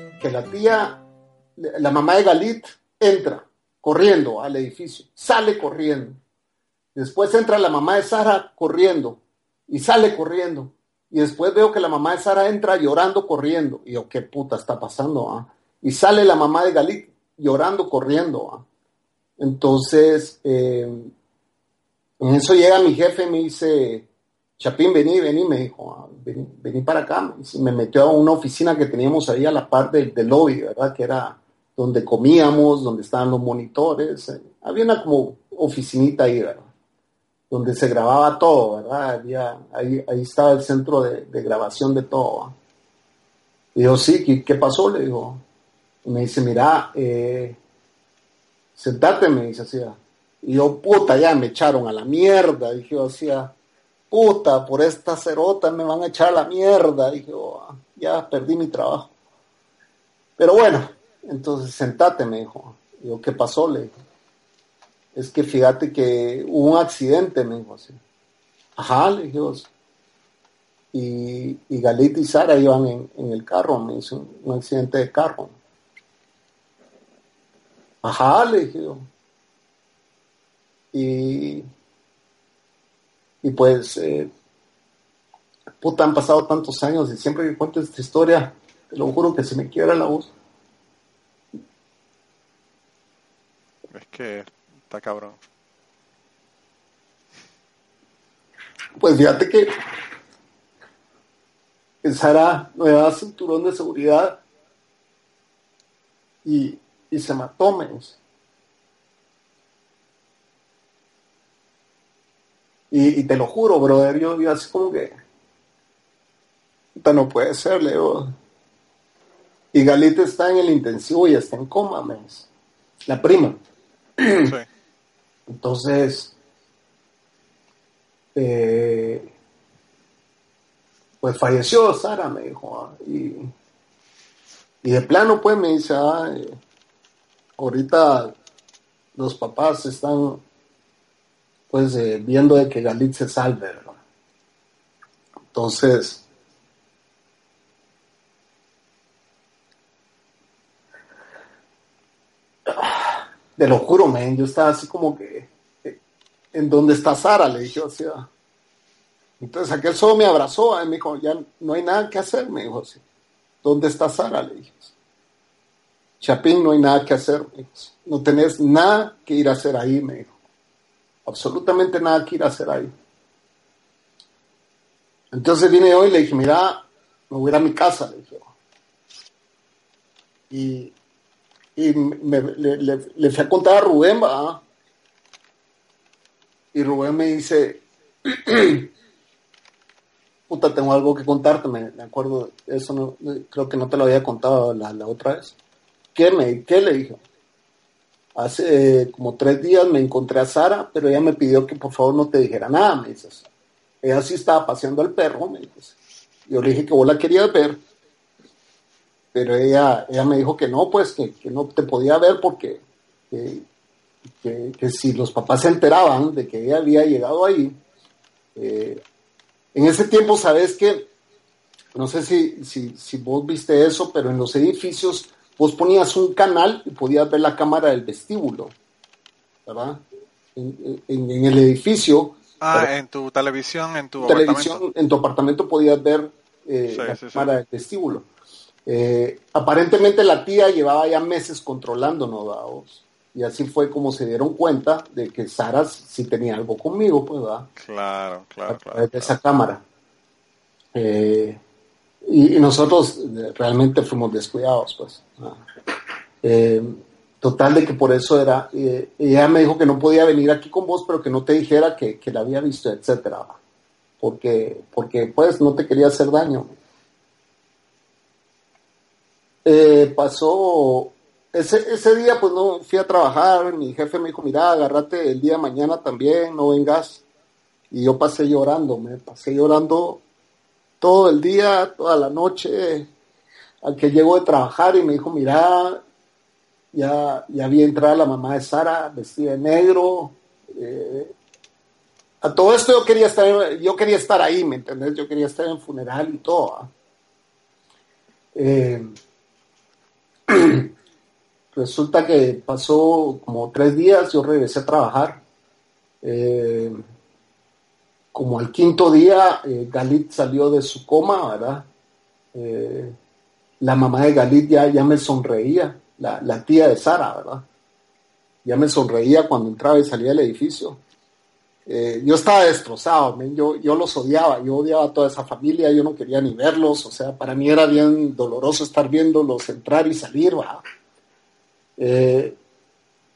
que la tía, la mamá de Galit entra corriendo al edificio, sale corriendo. Después entra la mamá de Sara corriendo y sale corriendo. Y después veo que la mamá de Sara entra llorando corriendo. Y yo, ¿qué puta está pasando? Ah? Y sale la mamá de Galit llorando corriendo. Ah? Entonces, eh, en eso llega mi jefe y me dice, Chapín, vení, vení, me dijo, ah, vení, para acá. Me metió a una oficina que teníamos ahí a la parte del, lobby, ¿verdad? Que era donde comíamos, donde estaban los monitores. Eh, había una como oficinita ahí, ¿verdad? Donde se grababa todo, ¿verdad? ahí, ahí estaba el centro de, grabación de todo. Y yo, sí, ¿qué, pasó? Le digo. Y me dice, mira, eh, sentate, me dice así. Y yo, puta, ya me echaron a la mierda. Dije yo, así, puta, por esta cerota me van a echar la mierda. Dije yo, ah, ya perdí mi trabajo. Pero bueno, entonces sentate, me dijo. yo, ¿qué pasó? Le dije. Es que fíjate que hubo un accidente, me dijo así. Ajá, le dije. Y, y Galita y Sara iban en, en el carro, me hizo un accidente de carro. Ajá, le dije. Y, y pues, eh, puta, han pasado tantos años y siempre que cuento esta historia, te lo juro que se me quiebra la voz. Es que está cabrón. Pues fíjate que Sara no llevaba cinturón de seguridad y y se mató, menos. Y, te lo juro, brother, yo, vi así como que, no puede ser, Leo. Y Galita está en el intensivo y está en coma, mes. La prima. Entonces, eh, pues falleció Sara, me dijo. ah, Y, y de plano, pues me dice, ah, eh, ahorita los papás están pues eh, viendo de que Galit se salve, ¿verdad? Entonces, te lo juro, men, yo estaba así como que, eh, ¿en dónde está Sara? Le dije, o sea. Entonces aquel solo me abrazó y me dijo, ya no hay nada que hacer, me dijo así. ¿Dónde está Sara? Le dije. Chapín, no hay nada que hacer, me dijo. No tenés nada que ir a hacer ahí, me dijo. Absolutamente nada que ir a hacer ahí. Entonces vine hoy y le dije, mira, me voy a ir a mi casa, le dije. Y, y me- le, le- fui a contar a Rubén, ¿va? Y Rubén me dice, puta, tengo algo que contarte, me, acuerdo, eso no, creo que no te lo había contado la, la otra vez. ¿Qué, me, ¿Qué le dije? Hace eh, como tres días me encontré a Sara, pero ella me pidió que por favor no te dijera nada, me dices. Ella sí estaba paseando al perro, me dices. Yo le dije que vos la querías ver, pero ella, ella me dijo que no, pues que, que no te podía ver porque que, si los papás se enteraban de que ella había llegado ahí, eh, en ese tiempo, sabes que, no sé si, si vos viste eso, pero en los edificios vos ponías un canal y podías ver la cámara del vestíbulo, ¿verdad? En, en- en el edificio, Ah, en tu televisión, en tu televisión, apartamento. en tu apartamento podías ver eh, Sí, la sí, sí. cámara del vestíbulo. Eh, aparentemente la tía llevaba ya meses controlándonos, ¿verdad? y así fue como se dieron cuenta de que Sara sí tenía algo conmigo, pues, ¿verdad? Claro, claro, a claro. de esa cámara. Eh, y, nosotros eh, realmente fuimos descuidados, pues. Eh, total de que por eso era, eh, ella me dijo que no podía venir aquí con vos, pero que no te dijera que, que la había visto, etcétera, porque, porque pues no te quería hacer daño. Eh, pasó ese, ese día, pues no fui a trabajar. Mi jefe me dijo: Mira, agárrate el día de mañana también, no vengas. Y yo pasé llorando, me pasé llorando todo el día, toda la noche, al que llegó de trabajar y me dijo, mira, ya, ya vi entrar la mamá de Sara vestida de negro. eh, a todo esto yo quería estar, yo quería estar ahí, ¿me entendés? Yo quería estar en funeral y todo. ¿ah? Eh, resulta que pasó como tres días, yo regresé a trabajar. Eh, como al quinto día, eh, Galit salió de su coma, ¿verdad? Eh, la mamá de Galit ya, ya me sonreía, la, la tía de Sara, ¿verdad? Ya me sonreía cuando entraba y salía del edificio. Eh, yo estaba destrozado, yo, yo los odiaba, yo odiaba a toda esa familia, yo no quería ni verlos, o sea, para mí era bien doloroso estar viéndolos entrar y salir, ¿verdad?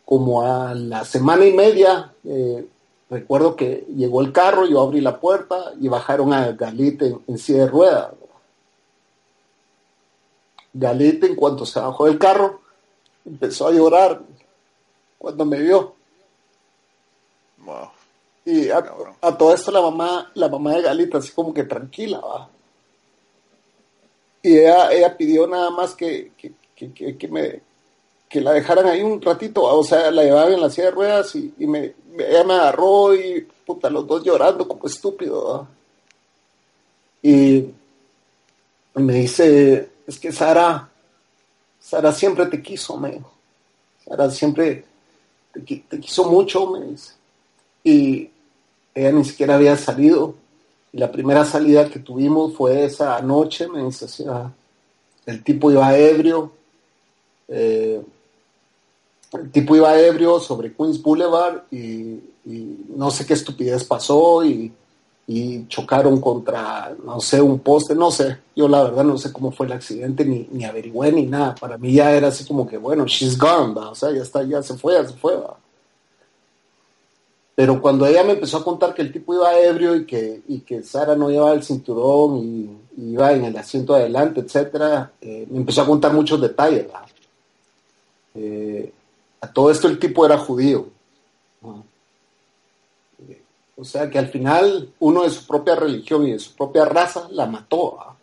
Como a la semana y media, recuerdo que llegó el carro, yo abrí la puerta y bajaron a Galit en, en silla de ruedas. Galit, en cuanto se bajó del carro, empezó a llorar cuando me vio. Wow. Y a, todo esto la mamá, la mamá de Galita, así como que tranquila, va. Y ella, ella pidió nada más que, que, que, que- que me que la dejaran ahí un ratito, o sea, la llevaban en la silla de ruedas y, me, ella me agarró y puta, los dos llorando como estúpido. Y me dice, es que Sara, Sara siempre te quiso, me dijo. Sara siempre te, qui- te quiso mucho, me dice y ella ni siquiera había salido. Y la primera salida que tuvimos fue esa noche, me dice, sea, el tipo iba ebrio, eh, el tipo iba ebrio sobre Queens Boulevard y, no sé qué estupidez pasó y, chocaron contra, no sé, un poste, no sé, yo la verdad no sé cómo fue el accidente, ni, averigüé ni nada, para mí ya era así como que, bueno, she's gone, ¿va? o sea, ya está, ya se fue, ya se fue, ¿va? Pero cuando ella me empezó a contar que el tipo iba ebrio y que, y que Sara no llevaba el cinturón y, iba en el asiento adelante, etcétera, eh, me empezó a contar muchos detalles. ¿verdad? Eh, todo esto el tipo era judío. O sea que al final uno de su propia religión y de su propia raza la mató ¿ah?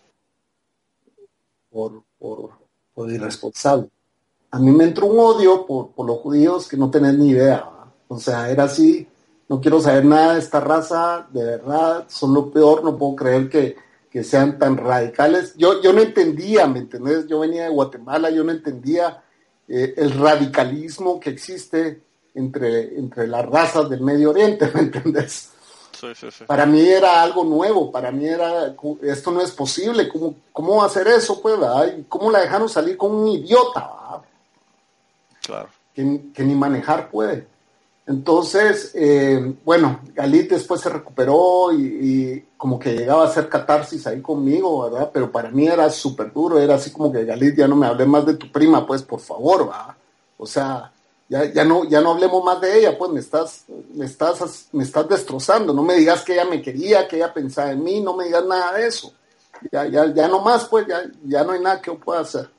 por, por, por irresponsable. A mí me entró un odio por, por los judíos que no tenés ni idea. ¿ah? O sea, era así, no quiero saber nada de esta raza, de verdad, son lo peor, no puedo creer que, que sean tan radicales. Yo, yo no entendía, ¿me entendés? Yo venía de Guatemala, yo no entendía eh, el radicalismo que existe entre, entre las razas del Medio Oriente, ¿me entendés? Sí, sí, sí. Para mí era algo nuevo, para mí era, esto no es posible, ¿cómo, cómo va a hacer eso? Pues, ¿verdad? ¿Y ¿Cómo la dejaron salir con un idiota? ¿verdad? Claro. que, que ni manejar puede. Entonces, eh, bueno, Galit después se recuperó y, como que llegaba a hacer catarsis ahí conmigo, ¿verdad? Pero para mí era súper duro, era así como que Galit, ya no me hablé más de tu prima, pues por favor, va. O sea, ya, ya, no, ya no hablemos más de ella, pues me estás, me, estás, me estás destrozando, no me digas que ella me quería, que ella pensaba en mí, no me digas nada de eso. Ya, ya, ya no más, pues ya, ya no hay nada que yo pueda hacer.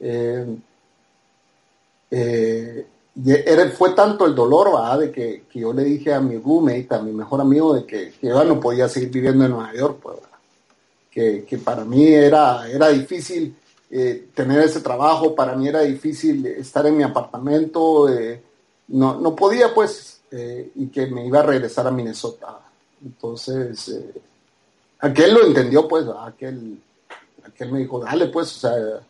Eh, eh, fue tanto el dolor, de que, yo le dije a mi roommate, a mi mejor amigo, de que, que yo no podía seguir viviendo en Nueva York, pues, que, para mí era, era difícil eh, tener ese trabajo, para mí era difícil estar en mi apartamento, eh, no, no podía pues, eh, y que me iba a regresar a Minnesota. Entonces, aquel lo entendió, pues, aquel, aquel me dijo, dale, pues, o sea,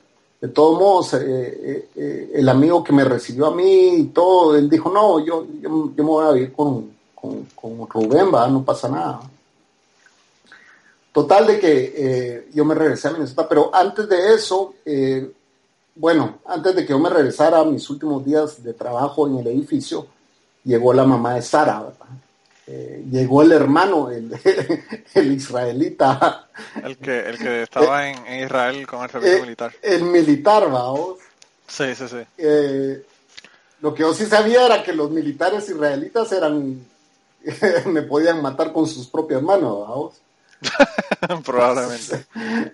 de todos modos, eh, eh, eh, el amigo que me recibió a mí y todo, él dijo, no, yo, yo, yo me voy a vivir con, con, Rubén, ¿va? no pasa nada. Total de que yo me regresé a Minnesota, pero antes de eso, bueno, antes de que yo me regresara a mis últimos días de trabajo en el edificio, llegó la mamá de Sara, ¿verdad? Eh, llegó el hermano, el, el, israelita. El que, el que estaba en, en Israel con el servicio Eh, militar. El militar, vamos. Sí, sí, sí. Eh, lo que yo sí sabía era que los militares israelitas eran, me podían matar con sus propias manos, vamos. Probablemente.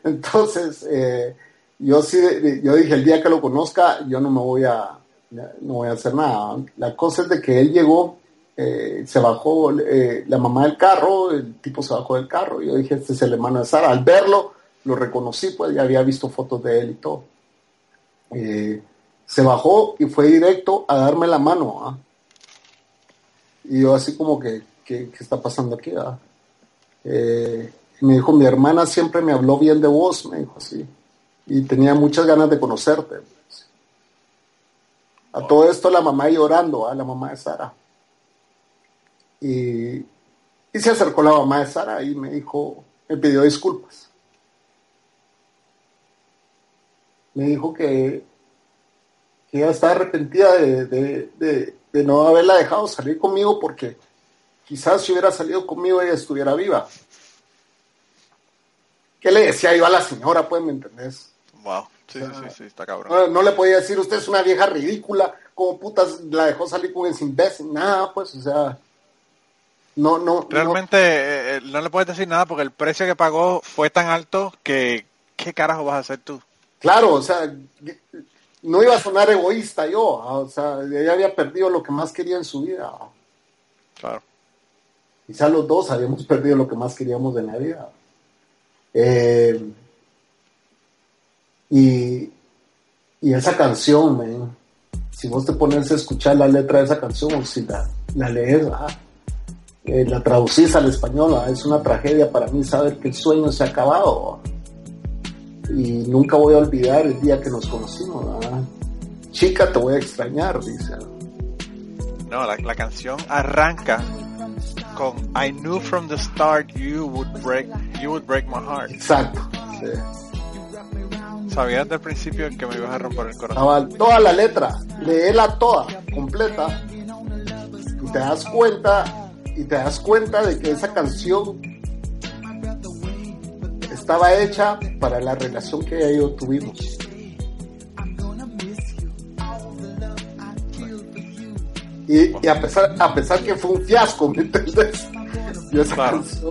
Entonces, eh, yo sí, yo dije, el día que lo conozca, yo no me voy a, no voy a hacer nada. La cosa es de que él llegó, eh, se bajó eh, la mamá del carro, el tipo se bajó del carro, y yo dije, este es el hermano de Sara. Al verlo, lo reconocí, pues ya había visto fotos de él y todo. Eh, se bajó y fue directo a darme la mano. ¿ah? Y yo así como que, ¿qué, está pasando aquí? ah? Me dijo, mi hermana siempre me habló bien de vos, me dijo así. Y tenía muchas ganas de conocerte. A todo esto la mamá llorando, a la mamá de Sara. Y, y se acercó la mamá de Sara y me dijo, me pidió disculpas. Me dijo que, que ella estaba arrepentida de, de, de, de no haberla dejado salir conmigo porque quizás si hubiera salido conmigo ella estuviera viva. ¿Qué le decía yo a la señora, pues, me entendés? Wow. Sí, sí, sí, sí, está cabrón. No, no le podía decir, usted es una vieja ridícula, como putas la dejó salir con ese imbécil. Nada, pues, o sea, no, no. Realmente eh, eh, no le puedes decir nada porque el precio que pagó fue tan alto que, ¿qué carajo vas a hacer tú? Claro, o sea, no iba a sonar egoísta yo, ah, o sea, ella había perdido lo que más quería en su vida. Claro. Quizá los dos habíamos perdido lo que más queríamos en la vida. Eh, y, y esa canción, man, si vos te pones a escuchar la letra de esa canción, o si la, la lees, ah, eh, la traducís al español, ah, es una tragedia para mí saber que el sueño se ha acabado. ah. Y nunca voy a olvidar el día que nos conocimos. ah. Chica, te voy a extrañar, dice. No, la, la canción arranca con I knew from the start you would break you would break my heart. Exacto. sí. Sabías desde el principio que me ibas a romper el corazón. Cabal, toda la letra, léela toda, completa, y te das cuenta, y te das cuenta de que esa canción estaba hecha para la relación que ella y yo tuvimos. Y, y a pesar, a pesar que fue un fiasco, ¿me entiendes? Yo esa Claro. canción,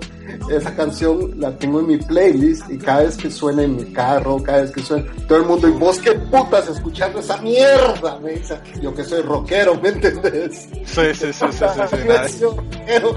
esa canción la tengo en mi playlist y cada vez que suena en mi carro, cada vez que suena, todo el mundo, y vos qué putas escuchando esa mierda, me dice, yo que soy rockero, ¿me entendés? Sí, sí, sí, sí, sí, sí, rockero.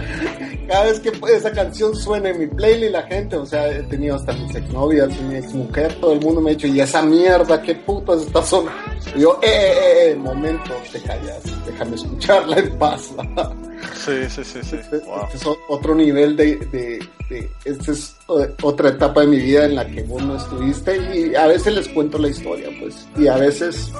Cada vez que esa canción suena en mi playlist, la gente, o sea, he tenido hasta mis exnovias, mi exmujer, todo el mundo me ha dicho, y esa mierda, qué putas está sonando. Y yo, eh, eh, eh, eh, momento, te callas, déjame escucharla en paz. Sí, sí, sí, sí. Este, Wow. este es o- otro nivel de, de, de- esta es otra etapa de mi vida en la que vos no estuviste y a veces les cuento la historia, pues, y a veces,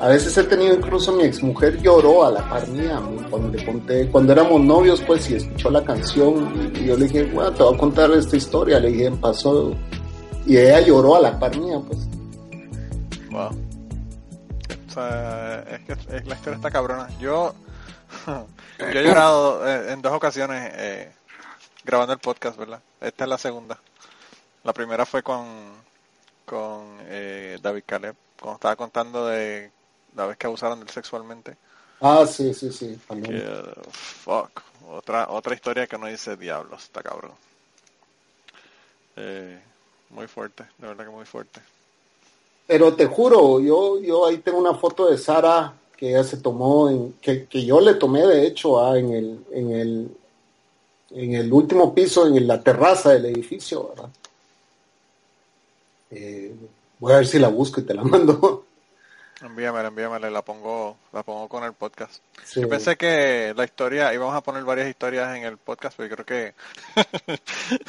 a veces he tenido incluso mi exmujer lloró a la par mía cuando le conté, cuando éramos novios, pues, y escuchó la canción y yo le dije, bueno, te voy a contar esta historia, le dije, pasó, y ella lloró a la par mía, pues. Wow. O sea, es que es- la historia está cabrona. Yo, yo he llorado eh, en dos ocasiones eh, grabando el podcast, ¿verdad? Esta es la segunda. La primera fue con, con eh, David Caleb, cuando estaba contando de la vez que abusaron de él sexualmente. Ah, sí, sí, sí, también. Que, uh, fuck. Otra, otra historia que no dice diablos, está cabrón. Eh, muy fuerte, de verdad que muy fuerte. Pero te juro, yo, yo ahí tengo una foto de Sara que ella se tomó, en, que, que yo le tomé de hecho ah, en, el, en, el, en el último piso, en la terraza del edificio, ¿verdad? Eh, voy a ver si la busco y te la mando. Envíamela, envíamela, la pongo, la pongo con el podcast. Sí. Yo pensé que la historia, íbamos a poner varias historias en el podcast, pero yo creo que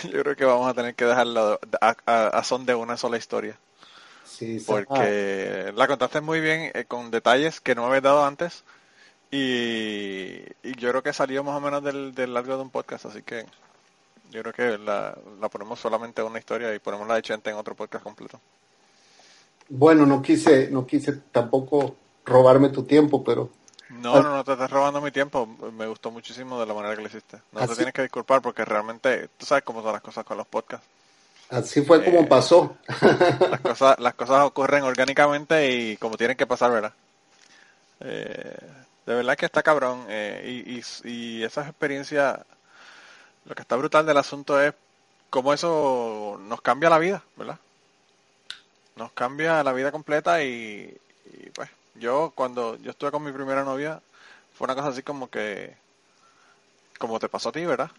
yo creo que vamos a tener que dejarla a, a- a son de una sola historia. Sí. Porque la contaste muy bien, eh, con detalles que no me habías dado antes. Y, y yo creo que salió más o menos del, del largo de un podcast, así que yo creo que la, la ponemos solamente en una historia y ponemos la de Chente en otro podcast completo. Bueno, no quise, no quise tampoco robarme tu tiempo, pero No, no, no te estás robando mi tiempo. Me gustó muchísimo de la manera que lo hiciste. No te tienes que disculpar porque realmente tú sabes cómo son las cosas con los podcasts. Así fue como Eh, pasó. Las cosas, las cosas ocurren orgánicamente y como tienen que pasar, ¿verdad? Eh, de verdad que está cabrón. eh, y, y, y esas experiencias, lo que está brutal del asunto es cómo eso nos cambia la vida, ¿verdad? Nos cambia la vida completa y, y, pues yo cuando yo estuve con mi primera novia fue una cosa así como que como te pasó a ti, ¿verdad?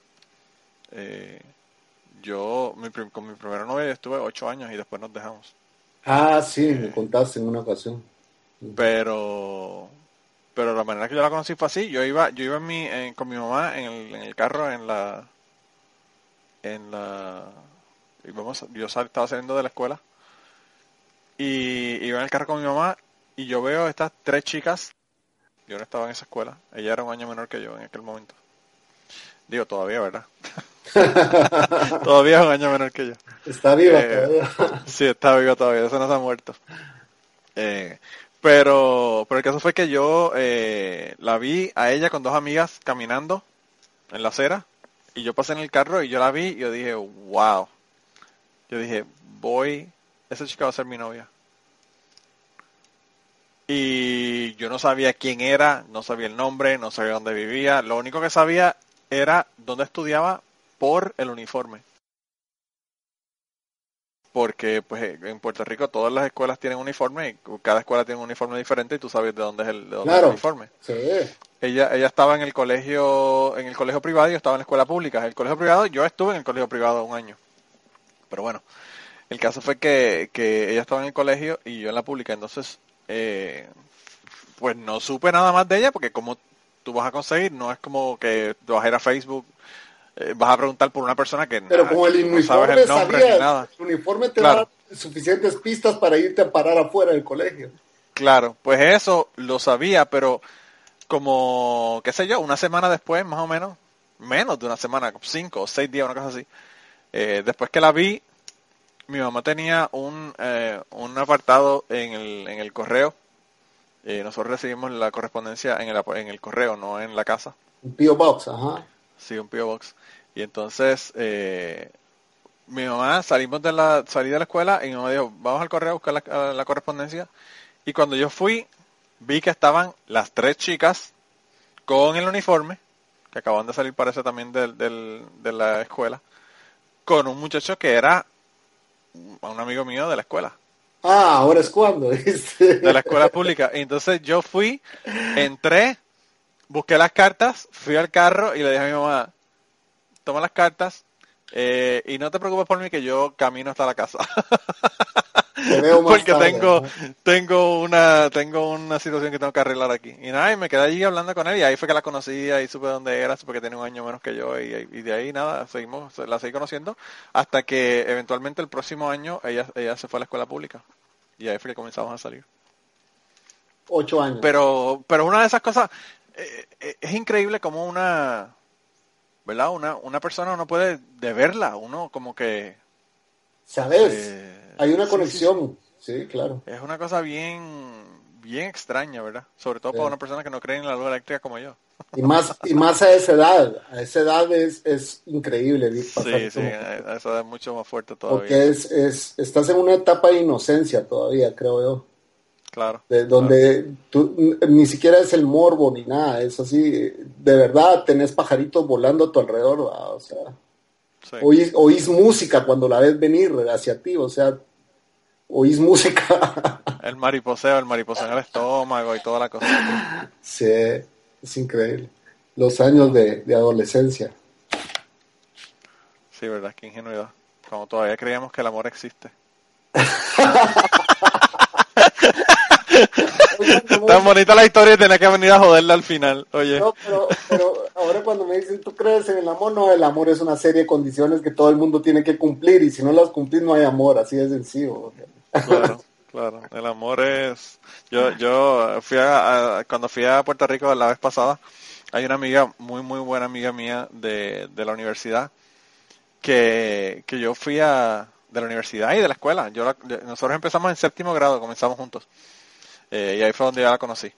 Eh, yo mi con mi primera novia yo estuve ocho años y después nos dejamos. Ah, sí, me contaste en una ocasión. Pero pero la manera que yo la conocí fue así. Yo iba yo iba en mi, en- con mi mamá en el, en el carro en la en la íbamos, yo sal- estaba saliendo de la escuela y iba en el carro con mi mamá y yo veo estas tres chicas. Yo no estaba en esa escuela. Ella era un año menor que yo en aquel momento. Digo, todavía, ¿verdad? todavía es un año menor que yo. Está viva Eh, todavía. Sí, está vivo todavía, eso no se ha muerto. Eh, pero, pero el caso fue que yo eh, la vi a ella con dos amigas caminando en la acera y yo pasé en el carro y yo la vi y yo dije, wow. Yo dije, voy, esa chica va a ser mi novia. Y yo no sabía quién era, no sabía el nombre, no sabía dónde vivía. Lo único que sabía era dónde estudiaba por el uniforme porque pues en Puerto Rico todas las escuelas tienen uniforme y cada escuela tiene un uniforme diferente y tú sabes de dónde es el, de dónde es Claro. el uniforme. Sí. Ella ella estaba en el colegio en el colegio privado y yo estaba en la escuela pública. El colegio privado yo estuve en el colegio privado un año. Pero bueno, el caso fue que, que ella estaba en el colegio y yo en la pública, entonces eh, pues no supe nada más de ella porque como tú vas a conseguir, no es como que tú vas a ir a Facebook, eh, vas a preguntar por una persona que Pero nada, el tú no uniforme sabes el nombre ni nada. el uniforme te Claro. da suficientes pistas para irte a parar afuera del colegio. Claro, pues eso lo sabía, pero como, qué sé yo, una semana después, más o menos, menos de una semana, cinco o seis días, una cosa así, eh, después que la vi, mi mamá tenía un, eh, un apartado en el, en el correo. Eh, nosotros recibimos la correspondencia en el, en el correo, no en la casa. Un P.O. Box, ajá. Sí, un P.O. Box. Y entonces, eh, mi mamá, salimos de la, salí de la escuela y mi mamá dijo, vamos al correo a buscar la, la correspondencia. Y cuando yo fui, vi que estaban las tres chicas con el uniforme, que acaban de salir parece también del, del- de la escuela, con un muchacho que era un amigo mío de la escuela. Ah, ahora es cuando. de la escuela pública. Entonces yo fui, entré, busqué las cartas, fui al carro y le dije a mi mamá, toma las cartas eh, y no te preocupes por mí que yo camino hasta la casa. Porque tengo, tengo una, tengo una situación que tengo que arreglar aquí. Y nada, y me quedé allí hablando con él y ahí fue que la conocí, ahí supe dónde era, supe que tenía un año menos que yo y, de ahí nada, seguimos, la seguí conociendo hasta que eventualmente el próximo año ella, ella se fue a la escuela pública. Y ahí fue que comenzamos a salir. Ocho años. Pero, pero una de esas cosas, es increíble como una, ¿verdad? Una, una persona no puede de verla, uno como que... ¿Sabes? Eh, hay una conexión, sí, claro. Es una cosa bien, bien extraña, ¿verdad? Sobre todo para una persona que no cree en la luz eléctrica como yo. Y más, y más a esa edad, a esa edad es, es increíble. Sí, sí, a esa edad es mucho más fuerte todavía. Porque es, es, estás en una etapa de inocencia todavía, creo yo. Claro. De donde tú ni siquiera es el morbo ni nada, es así, de verdad tenés pajaritos volando a tu alrededor, o sea, Oís, música cuando la ves venir hacia ti, o sea, oís música. el mariposeo, el mariposeo en el estómago y toda la cosa. Sí, es increíble. Los años de, de adolescencia. Sí, verdad, qué ingenuidad. Cuando todavía creíamos que el amor existe. Tan bonita la historia y tenés que venir a joderla al final, oye. No, pero, pero, ahora cuando me dicen, ¿tú crees en el amor? No, el amor es una serie de condiciones que todo el mundo tiene que cumplir y si no las cumplís no hay amor, así de sencillo. Claro, claro, el amor es... Yo, yo fui a, cuando fui a Puerto Rico la vez pasada, hay una amiga, muy, muy buena amiga mía de, de la universidad, que, que yo fui a, de la universidad y de la escuela. Yo nosotros empezamos en séptimo grado, comenzamos juntos. Eh, y ahí fue donde ya la conocí.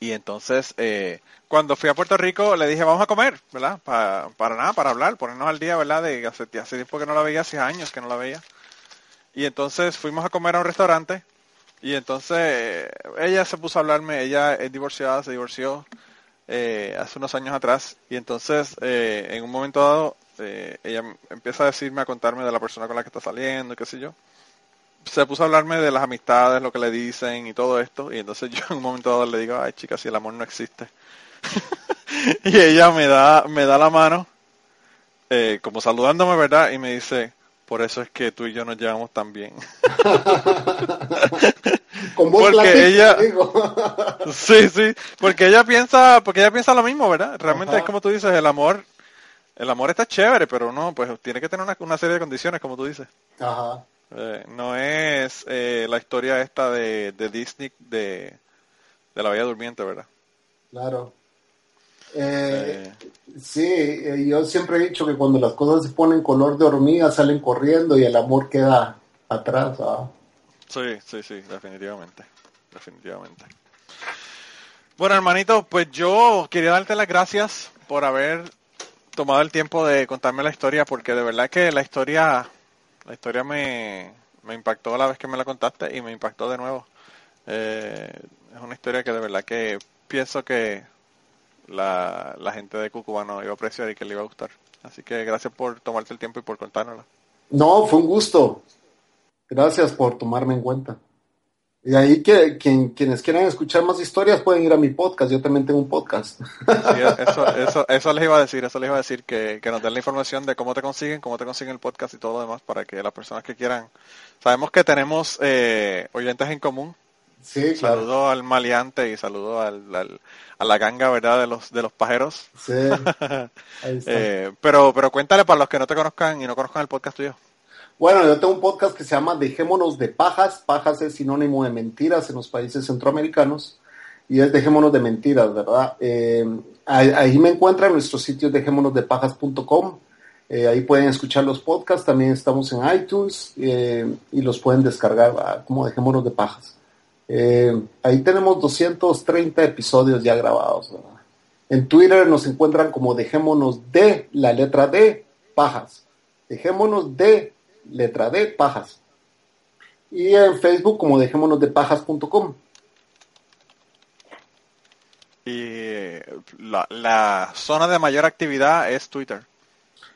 Y entonces, eh, cuando fui a Puerto Rico, le dije, vamos a comer, ¿verdad? para nada, para hablar, ponernos al día, ¿verdad? De hace, hace tiempo que no la veía, hace años que no la veía. Y entonces fuimos a comer a un restaurante. Y entonces ella se puso a hablarme, ella es divorciada, se divorció eh, hace unos años atrás. Y entonces, en un momento dado, ella empieza a decirme, a contarme de la persona con la que está saliendo, qué sé yo se puso a hablarme de las amistades, lo que le dicen y todo esto. Y entonces yo en un momento dado le digo, ay chica, si el amor no existe. y ella me da, me da la mano, eh, como saludándome, ¿verdad? Y me dice, por eso es que tú y yo nos llevamos tan bien. porque ella sí sí porque ella piensa porque ella piensa lo mismo verdad realmente es como tú dices el amor el amor está chévere pero no pues tiene que tener una, una serie de condiciones como tú dices Ajá. Eh, no es eh, la historia esta de, de Disney de, de, la Bella Durmiente, ¿verdad? Claro. Eh, sí, yo siempre he dicho que cuando las cosas se ponen color de hormiga salen corriendo y el amor queda atrás. Sí, sí, sí, definitivamente. Definitivamente. Bueno, hermanito, pues yo quería darte las gracias por haber tomado el tiempo de contarme la historia, porque de verdad que la historia la historia me, me impactó la vez que me la contaste y me impactó de nuevo. Eh, es una historia que de verdad que pienso que la, la gente de Cucubano iba a apreciar y que le iba a gustar. Así que gracias por tomarte el tiempo y por contárnosla. No, fue un gusto. Gracias por tomarme en cuenta. Y ahí que quienes quieran escuchar más historias pueden ir a mi podcast. Yo también tengo un podcast. eso, eso, eso les iba a decir, eso les iba a decir que, que nos den la información de cómo te consiguen, cómo te consiguen el podcast y todo lo demás para que las personas que quieran. Sabemos que tenemos eh, oyentes en común. Sí, Saludo al maleante y saludo al, a la ganga, ¿verdad? De los de los pajeros. Sí. eh, pero pero cuéntale para los que no te conozcan y no conozcan el podcast tuyo. Bueno, yo tengo un podcast que se llama Dejémonos de Pajas. Pajas es sinónimo de mentiras en los países centroamericanos. Y es Dejémonos de Mentiras, ¿verdad? Eh, ahí, me encuentran en nuestro sitio dejémonosdepajas.com. Eh, ahí pueden escuchar los podcasts. También estamos en iTunes eh, y los pueden descargar como Dejémonos de Pajas. ahí tenemos 230 episodios ya grabados, ¿verdad? En Twitter nos encuentran como Dejémonos de la letra D, Pajas. Dejémonos de letra D, pajas. Y en Facebook como dejémonos de pajas.com. Y la, la, zona de mayor actividad es Twitter.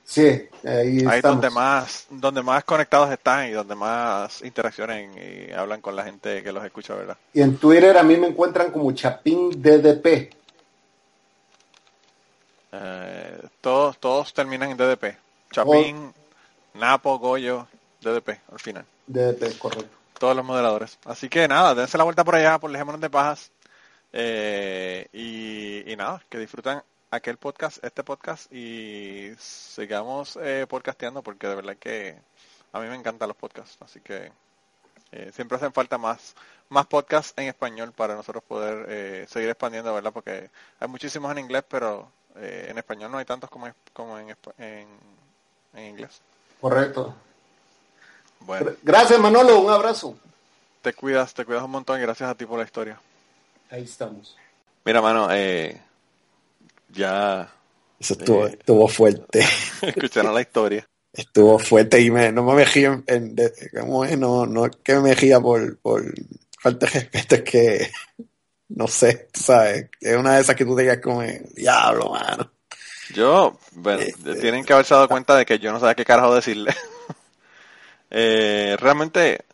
Sí, ahí Ahí es estamos. donde más, donde más conectados están y donde más interaccionen y hablan con la gente que los escucha, ¿verdad? Y en Twitter a mí me encuentran como Chapín DDP. Eh, todos, todos terminan en DDP. Chapín, Napo, Goyo, DDP, al final. DDP, correcto. Todos los moderadores. Así que nada, dense la vuelta por allá, por Dejémonos de Pajas. Eh, y, y nada, que disfruten aquel podcast, este podcast y sigamos eh, podcasteando porque de verdad que a mí me encantan los podcasts. Así que eh, siempre hacen falta más más podcasts en español para nosotros poder eh, seguir expandiendo, ¿verdad? Porque hay muchísimos en inglés, pero eh, en español no hay tantos como, como en, en, en inglés. Correcto. Bueno, Gr- Gracias, Manolo. Un abrazo. te cuidas, te cuidas un montón y gracias a ti por la historia. Ahí estamos. Mira, mano, eh, ya Eso estuvo, Eh. estuvo fuerte. escucharon la historia. Estuvo fuerte y me, no me mejía en, no, no es que me mejía por, por falta de respeto, es que no sé, tú sabes, es una de esas que tú te digas como diablo, mano. Yo, bueno, Este, tienen que haberse dado cuenta de que yo no sabía qué carajo decirle. Eh, realmente,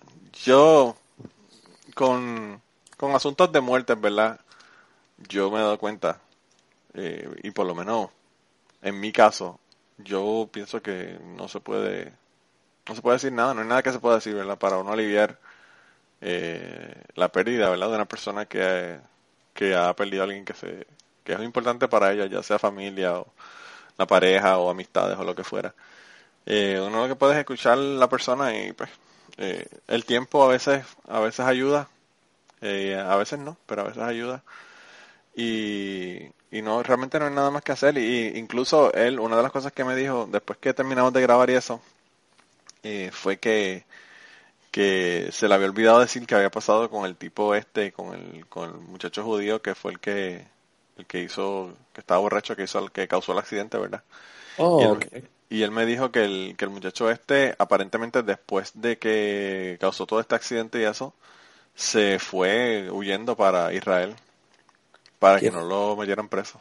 yo, con, con asuntos de muerte, ¿verdad? Yo me he dado cuenta, eh, y por lo menos en mi caso, yo pienso que no se puede, no se puede decir nada, no hay nada que se pueda decir, ¿verdad? Para uno aliviar eh, la pérdida, ¿verdad? De una persona que, que ha perdido a alguien que se, que es importante para ella, ya sea familia o la pareja o amistades o lo que fuera. Eh, uno lo que puede es escuchar la persona y pues eh, el tiempo a veces a veces ayuda, eh, a veces no, pero a veces ayuda y, y no realmente no hay nada más que hacer y incluso él una de las cosas que me dijo después que terminamos de grabar y eso eh, fue que que se le había olvidado decir que había pasado con el tipo este con el con el muchacho judío que fue el que el que hizo que estaba borracho que hizo el que causó el accidente verdad Oh, y, él, ok. y él me dijo que el, que el muchacho este, aparentemente después de que causó todo este accidente y eso, se fue huyendo para Israel para que no lo metieran preso.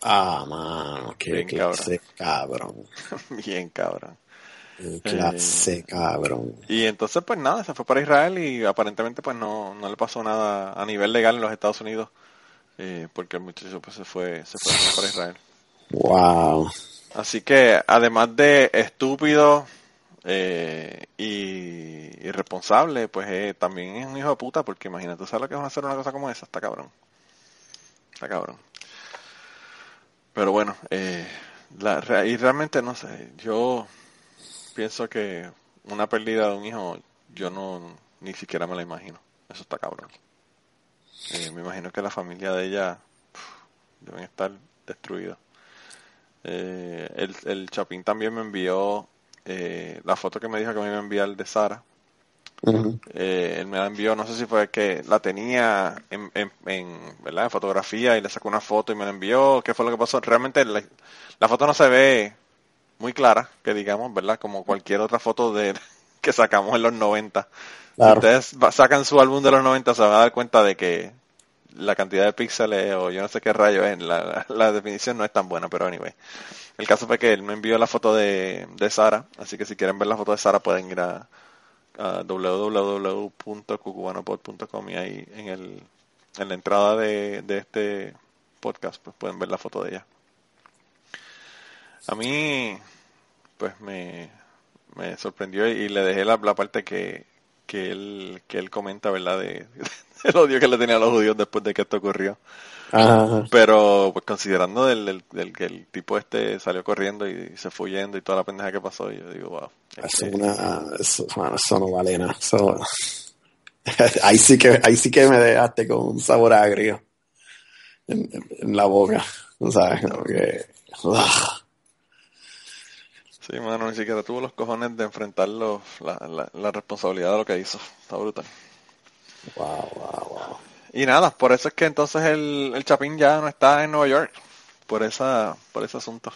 Ah, mano, qué Bien clase cabrón. Bien cabrón. Qué Eh. clase cabrón. Y entonces pues nada, se fue para Israel y aparentemente pues no, no le pasó nada a nivel legal en los Estados Unidos. Eh, porque el muchacho pues se fue, se fue para Israel. Wow. Así que además de estúpido eh, y irresponsable, pues eh, también es un hijo de puta, porque imagínate, ¿sabes lo que es hacer una cosa como esa? Está cabrón. Está cabrón. Pero bueno, eh, la, y realmente no sé, yo pienso que una pérdida de un hijo, yo no ni siquiera me la imagino. Eso está cabrón. Eh, me imagino que la familia de ella deben estar destruidos. Eh, el, el Chapín también me envió eh, la foto que me dijo que me iba a enviar de Sara. Eh, él me la envió, no sé si fue que la tenía en, en, en, ¿verdad? en fotografía y le sacó una foto y me la envió. ¿Qué fue lo que pasó? Realmente la, la foto no se ve muy clara, que digamos, ¿verdad? Como cualquier otra foto de que sacamos en los 90. Claro. Si ustedes sacan su álbum de los 90 se van a dar cuenta de que la cantidad de píxeles o yo no sé qué rayo es, la, la definición no es tan buena, pero anyway. El caso fue que él me envió la foto de, de Sara, así que si quieren ver la foto de Sara pueden ir a, a www.cucubanopod.com y ahí en, el, en la entrada de, de este podcast pues pueden ver la foto de ella. A mí pues me, me sorprendió y le dejé la, la parte que, que él que él comenta, ¿verdad? De, el odio que le tenía a los judíos después de que esto ocurrió. Ajá. Pero pues considerando del, del- del que el tipo este salió corriendo y se fue yendo y toda la pendeja que pasó, yo digo, wow. Eso, este, es una, eso, mano, eso no vale nada. Eso- ahí, sí que, ahí sí que me dejaste con un sabor agrio en, la boca. ¿tú ¿Sabes? Como que. Sí, mano, ni siquiera tuvo los cojones de enfrentar los- la, la, la responsabilidad de lo que hizo. Está brutal. wow, wow, wow. Y nada, por eso es que entonces el, el Chapín ya no está en Nueva York. Por esa por ese asunto.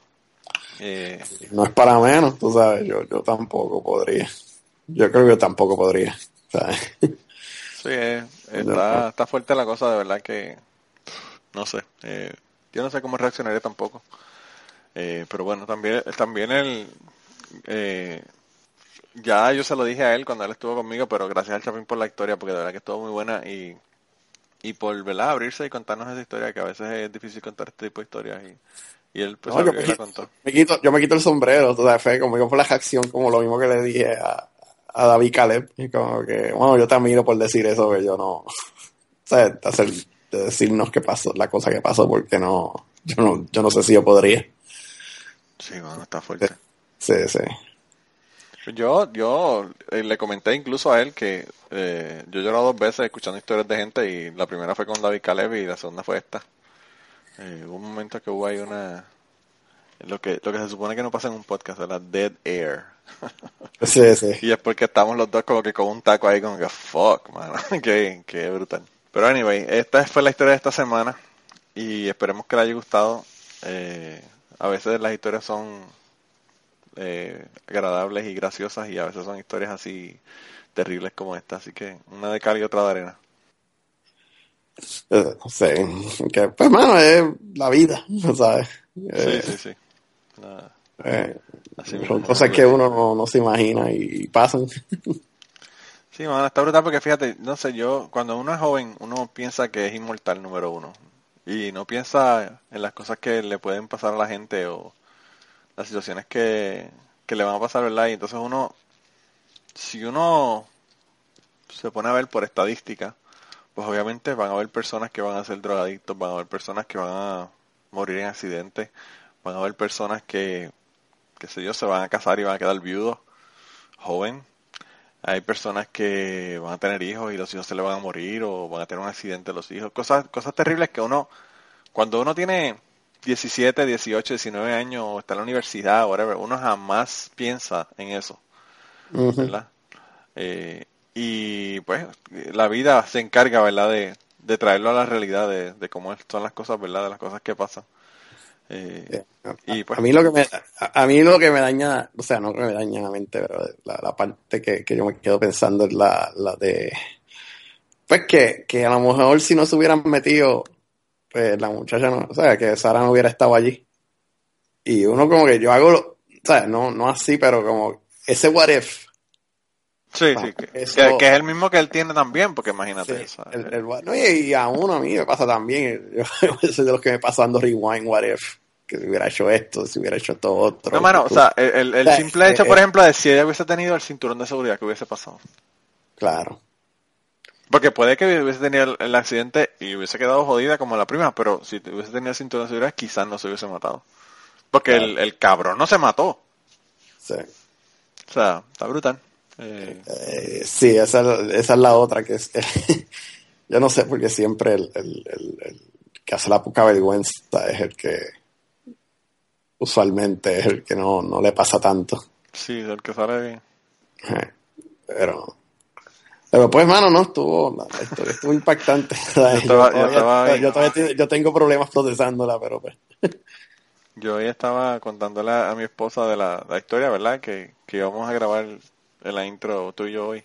Eh, No es para menos, tú sabes. Yo, yo tampoco podría. Yo creo que yo tampoco podría. ¿sabes? sí, eh, está, está fuerte la cosa, de verdad que... No sé. eh, yo no sé cómo reaccionaría tampoco. Eh, pero bueno, también, también el, eh, ya yo se lo dije a él cuando él estuvo conmigo, pero gracias al Chapín por la historia, porque de verdad que estuvo muy buena y, y por ¿verdad? abrirse y contarnos esa historia, que a veces es difícil contar este tipo de historias. Y, y él pues No, yo, me quito, contó. me quito- yo me quito el sombrero, tú sabes, fue conmigo por la reacción, como lo mismo que le dije a, a David Caleb, y como que, bueno, yo te admiro por decir eso, que yo no. De hacer, de decirnos qué pasó, la cosa que pasó, porque no, yo no, yo no sé si yo podría. Sí, bueno, está fuerte. Sí, sí. Yo, yo eh, le comenté incluso a él que eh, yo he llorado dos veces escuchando historias de gente y la primera fue con David Caleb y la segunda fue esta. Eh, hubo un momento que hubo ahí una... Lo que, lo que se supone que no pasa en un podcast, la dead air. Sí, sí. Y es porque estamos los dos como que con un taco ahí como que fuck, mano. qué, qué brutal. Pero anyway, esta fue la historia de esta semana y esperemos que le haya gustado. Eh, a veces las historias son eh, agradables y graciosas y a veces son historias así terribles como esta. Así que una de cal y otra de arena. Eh, sí. Que, pues, mano, es la vida, ¿sabes? Sí, Eh, sí, sí. Nada, eh, así mismo. son cosas que uno no, no se imagina y pasan. Sí, mano, está brutal porque fíjate, no sé, yo cuando uno es joven, uno piensa que es inmortal número uno y no piensa en las cosas que le pueden pasar a la gente o las situaciones que, que le van a pasar, ¿verdad? Y entonces uno, si uno se pone a ver por estadística, pues obviamente van a haber personas que van a ser drogadictos, van a haber personas que van a morir en accidentes, van a haber personas que, qué sé yo, se van a casar y van a quedar viudos, joven, hay personas que van a tener hijos y los hijos se le van a morir o van a tener un accidente los hijos. Cosas, cosas terribles que uno, cuando uno tiene 17, 18, 19 años o está en la universidad o whatever, uno jamás piensa en eso. Eh, y pues la vida se encarga, ¿verdad? De, de traerlo a la realidad de, de cómo son las cosas, ¿verdad? De las cosas que pasan. Eh, y pues, a mí lo que me a, mí lo que me daña o sea no que me daña la mente pero la, la parte que, que yo me quedo pensando es la, la de pues que, que a lo mejor si no se hubieran metido pues la muchacha no o sea que Sara no hubiera estado allí. Y uno como que yo hago lo- o sea no no así pero como ese what if sí, sí, que, eso- que- que es el mismo que él tiene también, porque imagínate, Sí, el- el what- no, y, a uno a mí me pasa también yo soy de los que me paso dando rewind what if que si hubiera hecho esto si hubiera hecho esto otro No, mano, o sea, el, el- el sea, simple hecho, eh, por eh. ejemplo, de si ella hubiese tenido el cinturón de seguridad, que hubiese pasado? claro Porque puede que hubiese tenido el, el accidente y hubiese quedado jodida como la prima, pero si hubiese tenido el cinturón de seguridad, quizás no se hubiese matado. Porque el, el cabrón no se mató. sí O sea, está brutal. Eh, Eh, sí, esa, esa es la otra que es. yo no sé porque siempre el, el, el- el que hace la poca vergüenza es el que usualmente es el que no, no le pasa tanto. sí, el que sale bien. Eh, Pero. Pero pues, mano, no estuvo. Historia estuvo impactante. Yo, estaba- yo todavía- yo todavía yo tengo problemas procesándola, pero pues. Yo hoy estaba contándole a, a mi esposa de la, la historia, ¿verdad? Que, que íbamos a grabar en la intro tú y yo hoy.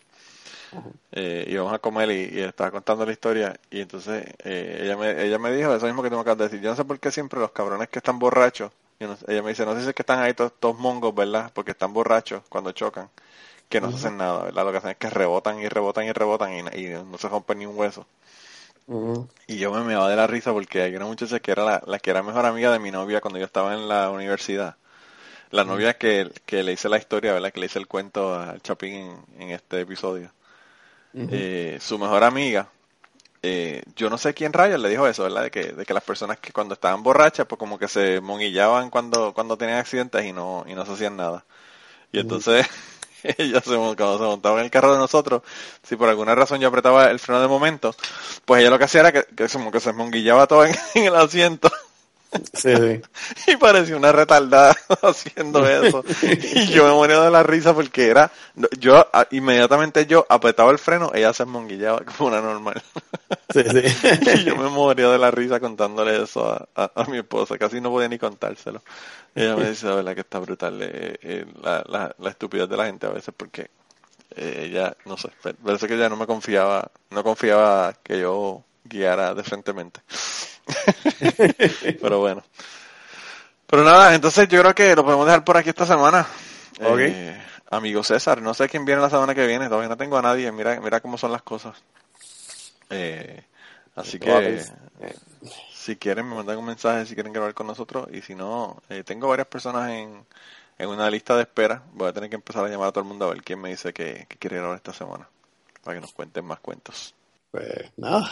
Eh, íbamos a comer y, y estaba contando la historia y entonces eh, ella me ella me dijo eso mismo que tú me acabas de decir. Yo no sé por qué siempre los cabrones que están borrachos, yo no ella me dice, no sé si es que están ahí todos, todos mongos, ¿verdad? Porque están borrachos cuando chocan, que no se hacen nada, ¿verdad? Lo que hacen es que rebotan y rebotan y rebotan y, y no se rompen ni un hueso. Y yo me meaba de la risa porque hay una muchacha que era la, la que era mejor amiga de mi novia cuando yo estaba en la universidad. La novia que, que le hice la historia, ¿verdad? Que le hice el cuento al Chapín en, en este episodio. Eh, su mejor amiga, eh, yo no sé quién rayos le dijo eso, ¿verdad? De que, de que las personas que cuando estaban borrachas, pues como que se monguillaban cuando, cuando tenían accidentes y no, y no se hacían nada. Y entonces, ella se, cuando se montaba en el carro de nosotros, si por alguna razón yo apretaba el freno de momento, pues ella lo que hacía era que, que como que se monguillaba todo en, en el asiento sí, sí. y parecía una retardada haciendo eso. Y yo me moría de la risa porque era, yo inmediatamente yo apretaba el freno, ella se monguillaba como una normal. Sí, sí. Y yo me moría de la risa contándole eso a, a- a mi esposa, casi no podía ni contárselo. Y ella me dice, la verdad que está brutal eh, eh, la, la, la estupidez de la gente a veces porque eh, ella, no sé, pa- parece que ella no me confiaba, no confiaba que yo guiara decentemente. Pero bueno. Pero nada, entonces yo creo que lo podemos dejar por aquí esta semana. Ok. Eh, amigo César, no sé quién viene la semana que viene, todavía no tengo a nadie, mira, mira cómo son las cosas. Eh, así que si quieren me mandan un mensaje si quieren grabar con nosotros y si no, eh, tengo varias personas en, en una lista de espera. Voy a tener que empezar a llamar a todo el mundo a ver quién me dice que, que quiere grabar esta semana para que nos cuenten más cuentos. Pues nada,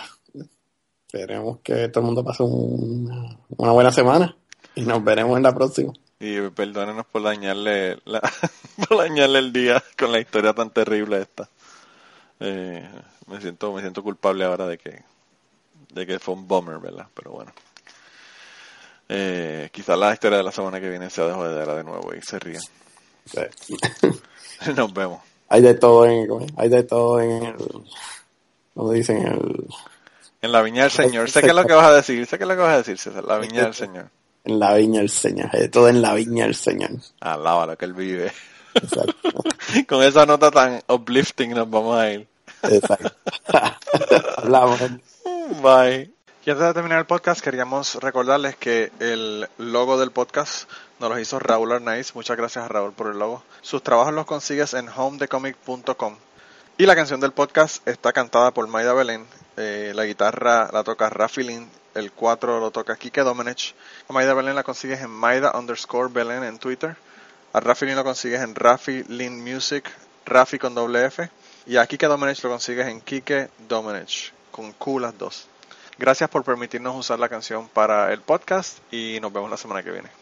esperemos que todo el mundo pase un- una buena semana y nos veremos en la próxima. Y perdónenos por dañarle, la, por dañarle el día con la historia tan terrible esta. Eh, me siento me siento culpable ahora de que de que fue un bummer, ¿verdad? Pero bueno. Eh, quizás la historia de la semana que viene sea de jodedera de nuevo y se ríen. Sí. Nos vemos. Hay de todo en, ¿cómo hay de todo en el, como dicen, el, En la viña del Señor. Sé que es lo que vas a decir, sé que es lo que vas a decir, César. La viña del Señor. en la viña del Señor, todo en la viña del Señor. Alaba lo que él vive. Exacto. Con esa nota tan uplifting nos vamos a ir. Exacto. Hablamos. Bye. Y antes de terminar el podcast, queríamos recordarles que el logo del podcast nos lo hizo Raúl Arnaiz. Muchas gracias a Raúl por el logo. Sus trabajos los consigues en homedecomic.com. Y la canción del podcast está cantada por Maida Belén. Eh, la guitarra la toca Rafi Lin. El 4 lo toca Kike Domenech. A Maida Belén la consigues en Maida underscore Belén en Twitter. A Rafi Lin lo consigues en Rafi Lin Music. Rafi con doble F. Y a Kike Domenech lo consigues en Kike Domenech. Con Q las dos. Gracias por permitirnos usar la canción para el podcast y nos vemos la semana que viene.